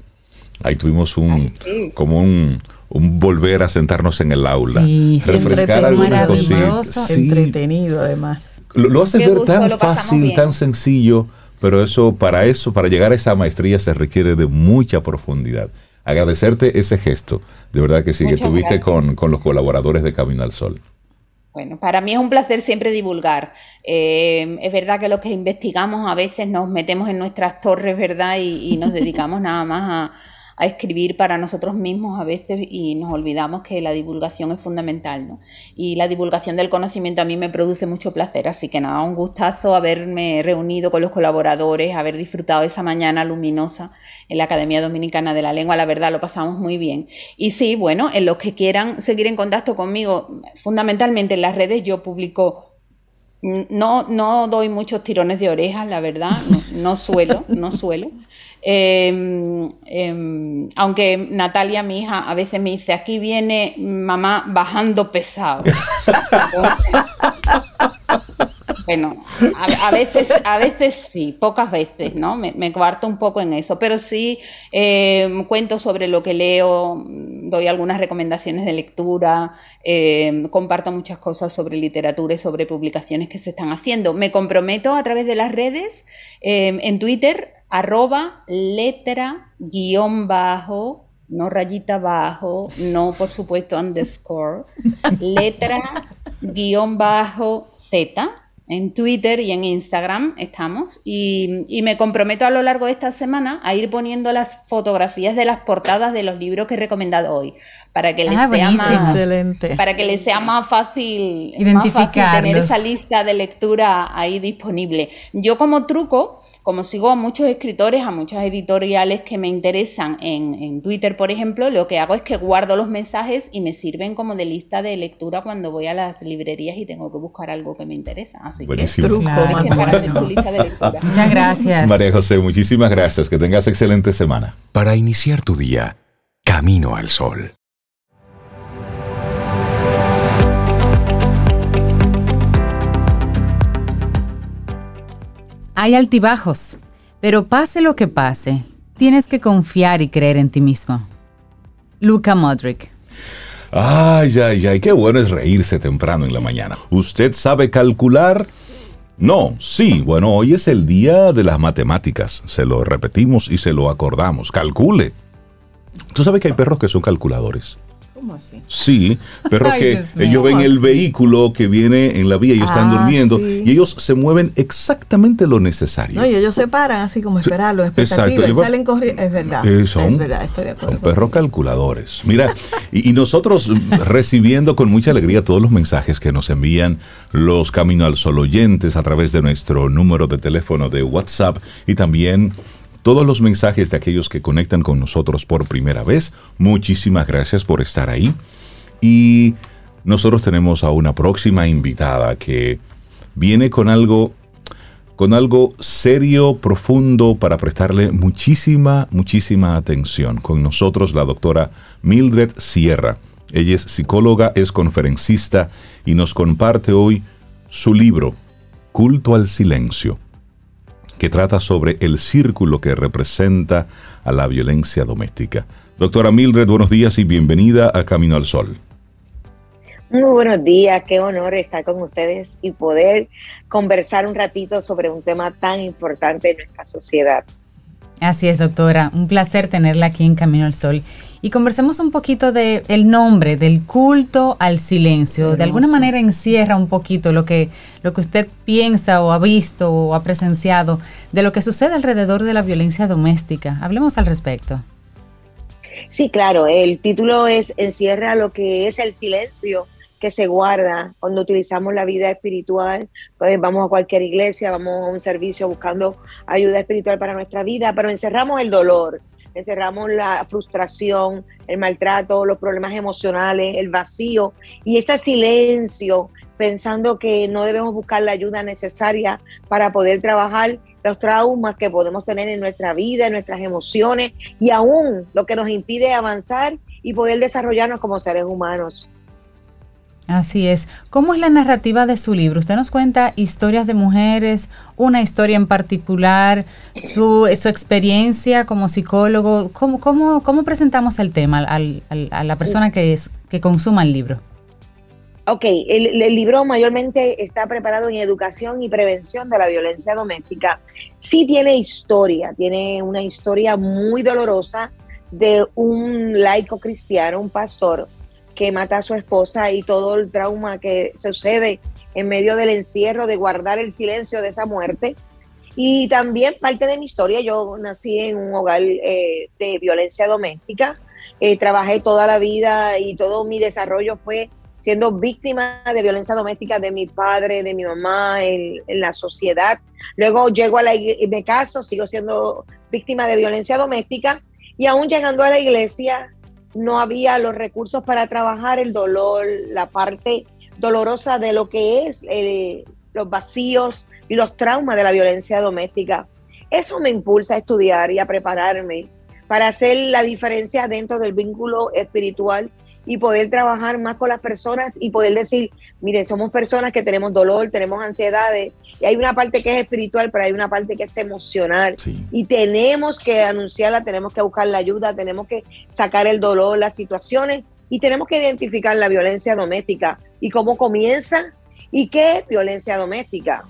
Ahí tuvimos un, como un, un volver a sentarnos en el aula, sí, refrescar algunas cositas. Sí. Entretenido además. Lo, lo hace Qué ver gusto, tan fácil, bien. tan sencillo, pero eso, para eso, para llegar a esa maestría se requiere de mucha profundidad. Agradecerte ese gesto, de verdad que sí, que tuviste con, con los colaboradores de Camino al Sol. Bueno, para mí es un placer siempre divulgar. Eh, es verdad que los que investigamos a veces nos metemos en nuestras torres, ¿verdad? Y, y nos dedicamos nada más a, a escribir para nosotros mismos a veces y nos olvidamos que la divulgación es fundamental, ¿no? Y la divulgación del conocimiento a mí me produce mucho placer, así que nada, un gustazo haberme reunido con los colaboradores, haber disfrutado esa mañana luminosa en la Academia Dominicana de la Lengua, la verdad lo pasamos muy bien. Y sí, bueno, en los que quieran seguir en contacto conmigo, fundamentalmente en las redes yo publico no, no doy muchos tirones de orejas, la verdad, no, suelo, no suelo. Eh, eh, aunque Natalia, mi hija, a veces me dice, aquí viene mamá bajando pesado. *laughs* bueno, a, veces, a veces sí, pocas veces, ¿no? Me, cuarto un poco en eso, pero sí eh, cuento sobre lo que leo, doy algunas recomendaciones de lectura, eh, comparto muchas cosas sobre literatura y sobre publicaciones que se están haciendo. Me comprometo a través de las redes, eh, en Twitter, arroba letra guion bajo no rayita bajo, no por supuesto underscore, letra guion bajo Z. En Twitter y en Instagram estamos. Y, me comprometo a lo largo de esta semana a ir poniendo las fotografías de las portadas de los libros que he recomendado hoy. Para que les, Ah, sea, más, Excelente. para que les sea más fácil, más fácil tener esa lista de lectura ahí disponible. Yo como truco, como sigo a muchos escritores, a muchas editoriales que me interesan en, en Twitter, por ejemplo, lo que hago es que guardo los mensajes y me sirven como de lista de lectura cuando voy a las librerías y tengo que buscar algo que me interesa. Así Buenísimo. Truco Claro. que, más que para hacer bueno. su lista de lectura. *laughs* Muchas gracias. María José, muchísimas gracias. Que tengas excelente semana. Para iniciar tu día, camino al sol. Hay altibajos, pero pase lo que pase, tienes que confiar y creer en ti mismo. Luca Modric. Ay, ay, ay, qué bueno es reírse temprano en la mañana. ¿Usted sabe calcular? No, sí, bueno, hoy es el día de las matemáticas. Se lo repetimos y se lo acordamos. Calcule. ¿Tú sabes que hay perros que son calculadores? ¿Cómo así? Sí, perros *laughs* Ay, que ellos ven ¿Cómo el así? vehículo que viene en la vía, ellos están Ah, durmiendo sí. y ellos se mueven exactamente lo necesario. No, y ellos se paran así como esperarlo, Exacto, expectativa, y y va- salen corriendo. Es verdad. Eh, son- es verdad, estoy de acuerdo. Son perros calculadores. Mira, y, y nosotros recibiendo con mucha alegría todos los mensajes que nos envían los Camino al Sol oyentes a través de nuestro número de teléfono de WhatsApp y también todos los mensajes de aquellos que conectan con nosotros por primera vez. Muchísimas gracias por estar ahí. Y nosotros tenemos a una próxima invitada que viene con algo con algo serio, profundo, para prestarle muchísima, muchísima atención. Con nosotros la doctora Mildred Sierra. Ella es psicóloga, es conferencista y nos comparte hoy su libro, Culto al Silencio, que trata sobre el círculo que representa a la violencia doméstica. Doctora Mildred, buenos días y bienvenida a Camino al Sol. Muy buenos días, qué honor estar con ustedes y poder conversar un ratito sobre un tema tan importante en nuestra sociedad. Así es, doctora. Un placer tenerla aquí en Camino al Sol. Y conversemos un poquito de el nombre, del culto al silencio. De alguna manera encierra un poquito lo que, lo que usted piensa o ha visto o ha presenciado de lo que sucede alrededor de la violencia doméstica. Hablemos al respecto. Sí, claro, el título es encierra lo que es el silencio que se guarda cuando utilizamos la vida espiritual, pues vamos a cualquier iglesia, vamos a un servicio buscando ayuda espiritual para nuestra vida, pero encerramos el dolor, encerramos la frustración, el maltrato, los problemas emocionales, el vacío y ese silencio pensando que no debemos buscar la ayuda necesaria para poder trabajar los traumas que podemos tener en nuestra vida, en nuestras emociones y aún lo que nos impide avanzar y poder desarrollarnos como seres humanos. Así es. ¿Cómo es la narrativa de su libro? Usted nos cuenta historias de mujeres, una historia en particular, su, su experiencia como psicólogo. ¿Cómo, cómo, cómo presentamos el tema al, a la persona que, es, que consuma el libro? Ok, el, el, libro mayormente está preparado en educación y prevención de la violencia doméstica. Sí tiene historia, tiene una historia muy dolorosa de un laico cristiano, un pastor, que mata a su esposa y todo el trauma que sucede en medio del encierro, de guardar el silencio de esa muerte. Y también parte de mi historia, yo nací en un hogar eh, de violencia doméstica, eh, trabajé toda la vida y todo mi desarrollo fue siendo víctima de violencia doméstica de mi padre, de mi mamá, en, en la sociedad. Luego llego a la me caso, sigo siendo víctima de violencia doméstica y aún llegando a la iglesia no había los recursos para trabajar el dolor, la parte dolorosa de lo que es eh, los vacíos y los traumas de la violencia doméstica. Eso me impulsa a estudiar y a prepararme para hacer la diferencia dentro del vínculo espiritual y poder trabajar más con las personas y poder decir, mire, somos personas que tenemos dolor, tenemos ansiedades, y hay una parte que es espiritual, pero hay una parte que es emocional. Y tenemos que anunciarla, tenemos que buscar la ayuda, tenemos que sacar el dolor, las situaciones, y tenemos que identificar la violencia doméstica y cómo comienza y qué es violencia doméstica.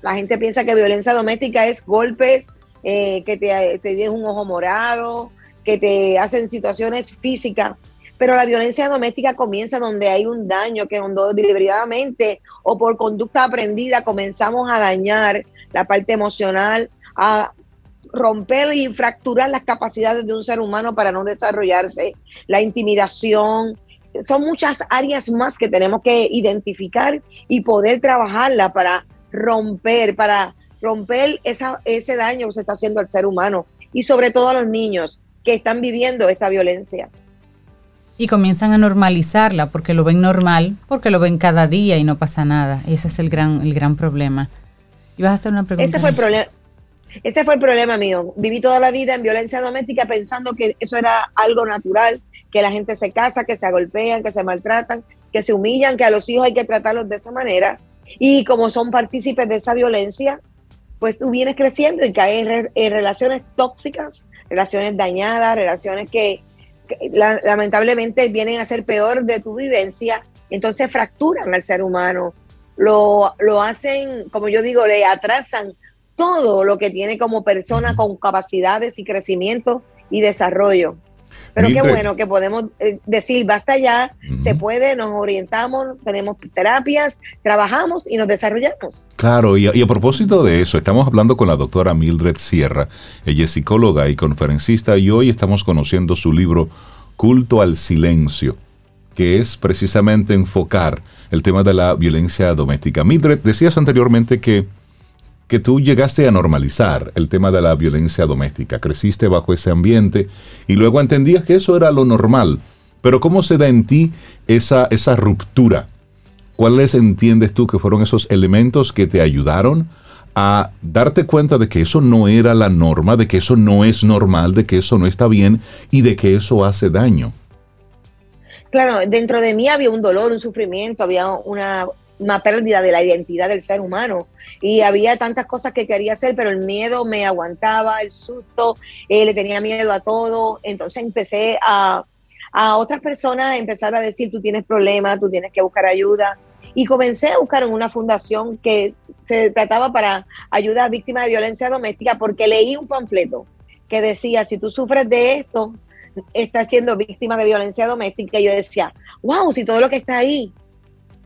La gente piensa que violencia doméstica es golpes, eh, que te, te un ojo morado, que te hacen situaciones físicas pero la violencia doméstica comienza donde hay un daño que cuando deliberadamente o por conducta aprendida comenzamos a dañar la parte emocional, a romper y fracturar las capacidades de un ser humano para no desarrollarse, la intimidación. Son muchas áreas más que tenemos que identificar y poder trabajarla para romper, para romper ese daño que se está haciendo al ser humano y sobre todo a los niños que están viviendo esta violencia y comienzan a normalizarla porque lo ven normal, porque lo ven cada día y no pasa nada. Ese es el gran, el gran problema. Y vas a hacer una pregunta. Ese fue el problema. Ese fue el problema mío. Viví toda la vida en violencia doméstica pensando que eso era algo natural, que la gente se casa, que se golpean, que se maltratan, que se humillan, que a los hijos hay que tratarlos de esa manera. Y como son partícipes de esa violencia, pues tú vienes creciendo y caes en relaciones tóxicas, relaciones dañadas, relaciones que, lamentablemente vienen a ser peor de tu vivencia, entonces fracturan al ser humano, lo, lo hacen, como yo digo, le atrasan todo lo que tiene como persona con capacidades y crecimiento y desarrollo. Pero qué bueno que podemos eh, decir, basta ya, se puede, nos orientamos, tenemos terapias, trabajamos y nos desarrollamos. Claro, y a, propósito de eso, estamos hablando con la doctora Mildred Sierra, ella es psicóloga y conferencista, y hoy estamos conociendo su libro Culto al Silencio, que es precisamente enfocar el tema de la violencia doméstica. Mildred, decías anteriormente que que tú llegaste a normalizar el tema de la violencia doméstica, creciste bajo ese ambiente y luego entendías que eso era lo normal. Pero ¿cómo se da en ti esa, esa ruptura? ¿Cuáles entiendes tú que fueron esos elementos que te ayudaron a darte cuenta de que eso no era la norma, de que eso no es normal, de que eso no está bien y de que eso hace daño? Claro, dentro de mí había un dolor, un sufrimiento, había una, una pérdida de la identidad del ser humano. Y había tantas cosas que quería hacer, pero el miedo me aguantaba, el susto, eh, le tenía miedo a todo. Entonces empecé a, a otras personas a empezar a decir, tú tienes problemas, tú tienes que buscar ayuda. Y comencé a buscar en una fundación que se trataba para ayuda a víctimas de violencia doméstica, porque leí un panfleto que decía, si tú sufres de esto, estás siendo víctima de violencia doméstica. Y yo decía, wow, si todo lo que está ahí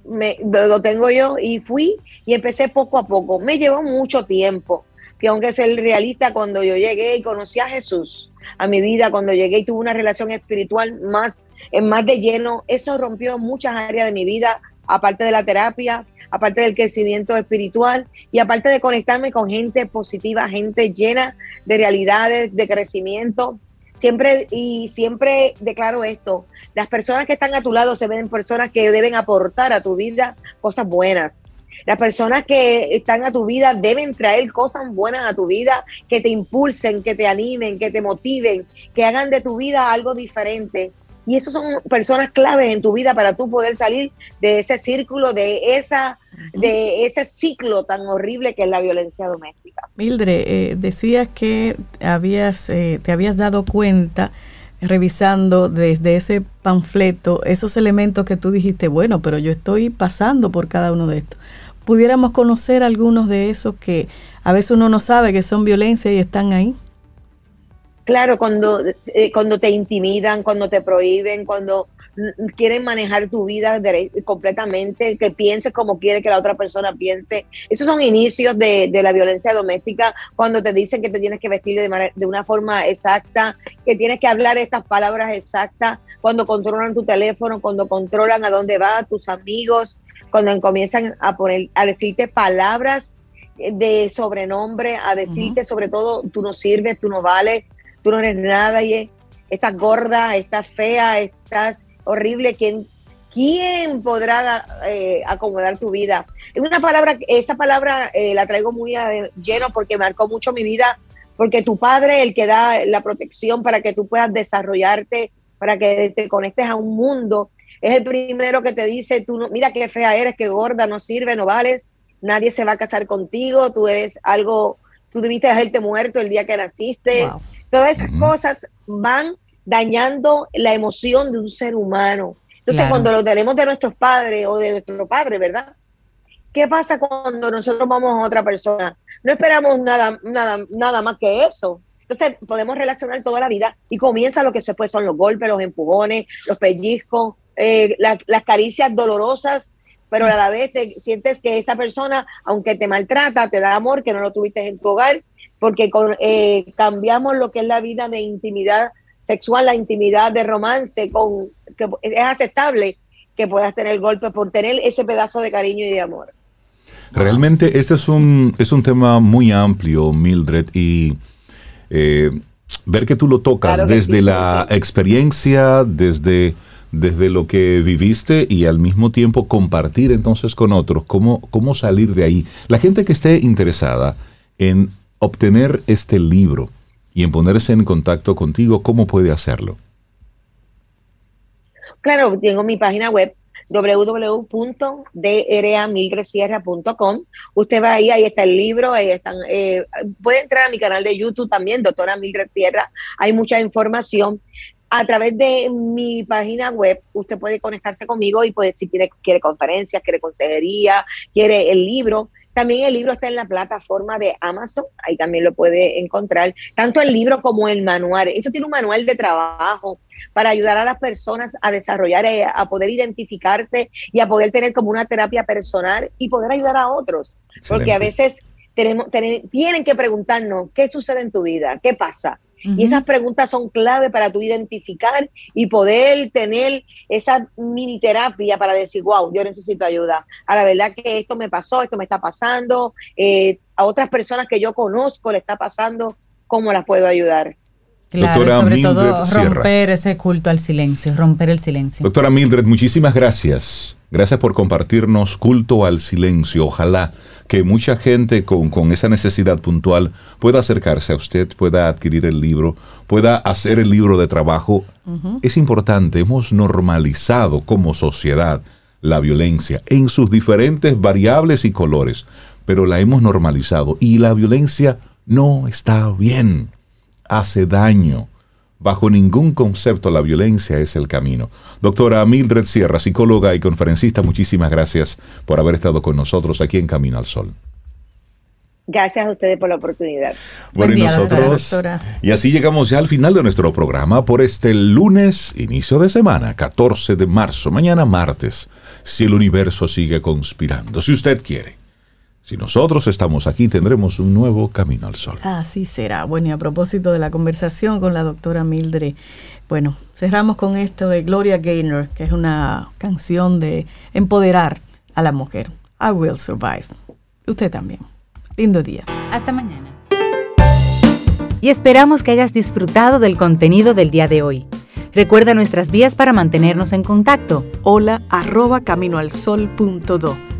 me, lo tengo yo y fui y empecé poco a poco. Me llevó mucho tiempo, que aunque ser realista, cuando yo llegué y conocí a Jesús a mi vida, cuando llegué y tuve una relación espiritual más, más de lleno, eso rompió muchas áreas de mi vida, aparte de la terapia, aparte del crecimiento espiritual y aparte de conectarme con gente positiva, gente llena de realidades, de crecimiento. Siempre y siempre declaro esto, las personas que están a tu lado se ven personas que deben aportar a tu vida cosas buenas. Las personas que están a tu vida deben traer cosas buenas a tu vida, que te impulsen, que te animen, que te motiven, que hagan de tu vida algo diferente. Y esos son personas claves en tu vida para tú poder salir de ese círculo, de esa de ese ciclo tan horrible que es la violencia doméstica. Mildred, eh, decías que habías, eh, te habías dado cuenta revisando desde ese panfleto esos elementos que tú dijiste, bueno, pero yo estoy pasando por cada uno de estos. ¿Pudiéramos conocer algunos de esos que a veces uno no sabe que son violencia y están ahí? Claro, cuando, eh, cuando te intimidan, cuando te prohíben, cuando quieren manejar tu vida completamente, que pienses como quiere que la otra persona piense. Esos son inicios de, la violencia doméstica, cuando te dicen que te tienes que vestir de, de una forma exacta, que tienes que hablar estas palabras exactas, cuando controlan tu teléfono, cuando controlan a dónde vas, tus amigos, cuando comienzan a, poner, a decirte palabras de sobrenombre, a decirte sobre todo, tú no sirves, tú no vales, tú no eres nada, y estás gorda, estás fea, estás horrible. ¿Quién, quién podrá eh, acomodar tu vida? Es una palabra, esa palabra eh, la traigo muy lleno porque marcó mucho mi vida, porque tu padre, el que da la protección para que tú puedas desarrollarte, para que te conectes a un mundo, es el primero que te dice, tú no, mira qué fea eres, qué gorda, no sirve, no vales, nadie se va a casar contigo, tú eres algo, tú debiste dejarte muerto el día que naciste. Todas esas cosas van dañando la emoción de un ser humano. Entonces, cuando lo tenemos de nuestros padres o de nuestro padre, ¿verdad? ¿Qué pasa cuando nosotros vamos a otra persona? No esperamos nada, nada, nada más que eso. Entonces, podemos relacionar toda la vida y comienza lo que se puede, son los golpes, los empujones, los pellizcos, eh, las caricias dolorosas, pero a la vez te sientes que esa persona, aunque te maltrata, te da amor, que no lo tuviste en tu hogar, porque eh, cambiamos lo que es la vida de intimidad sexual, la intimidad de romance, con que es aceptable que puedas tener golpe por tener ese pedazo de cariño y de amor. Realmente este es un, es un tema muy amplio, Mildred, y eh, ver que tú lo tocas desde la experiencia, desde, desde lo que viviste y al mismo tiempo compartir entonces con otros cómo, cómo salir de ahí. La gente que esté interesada en obtener este libro, y en ponerse en contacto contigo, ¿cómo puede hacerlo? Claro, tengo mi página web www.dramildresierra.com. Usted va ahí, ahí está el libro, ahí están, eh, puede entrar a mi canal de YouTube también, doctora Mildred Sierra, hay mucha información. A través de mi página web, usted puede conectarse conmigo y puede, si quiere, quiere conferencias, quiere consejería, quiere el libro, también el libro está en la plataforma de Amazon, ahí también lo puede encontrar, tanto el libro como el manual. Esto tiene un manual de trabajo para ayudar a las personas a desarrollar, eh, a poder identificarse y a poder tener como una terapia personal y poder ayudar a otros. Porque a veces tenemos, tienen que preguntarnos, ¿qué sucede en tu vida? ¿Qué pasa? Y esas preguntas son clave para tú identificar y poder tener esa mini terapia para decir, wow, yo necesito ayuda. A la verdad que esto me pasó, esto me está pasando, eh, a otras personas que yo conozco le está pasando, ¿cómo las puedo ayudar? Claro, sobre todo romper ese culto al silencio, romper el silencio. Doctora Mildred, muchísimas gracias. Gracias por compartirnos culto al silencio. Ojalá que mucha gente con, esa necesidad puntual pueda acercarse a usted, pueda adquirir el libro, pueda hacer el libro de trabajo. Es importante, hemos normalizado como sociedad la violencia en sus diferentes variables y colores, pero la hemos normalizado y la violencia no está bien, hace daño. Bajo ningún concepto la violencia es el camino. Doctora Mildred Sierra, psicóloga y conferencista, muchísimas gracias por haber estado con nosotros aquí en Camino al Sol. Gracias a ustedes por la oportunidad. Bueno, y nosotros. Y así llegamos ya al final de nuestro programa por este lunes, inicio de semana, 14 de marzo, mañana martes, si el universo sigue conspirando, si usted quiere. Si nosotros estamos aquí, tendremos un nuevo camino al sol. Así será. Bueno, y a propósito de la conversación con la doctora Mildred, bueno, cerramos con esto de Gloria Gaynor, que es una canción de empoderar a la mujer. I will survive. Usted también. Lindo día. Hasta mañana. Y esperamos que hayas disfrutado del contenido del día de hoy. Recuerda nuestras vías para mantenernos en contacto. Hola arroba caminoalsol.do.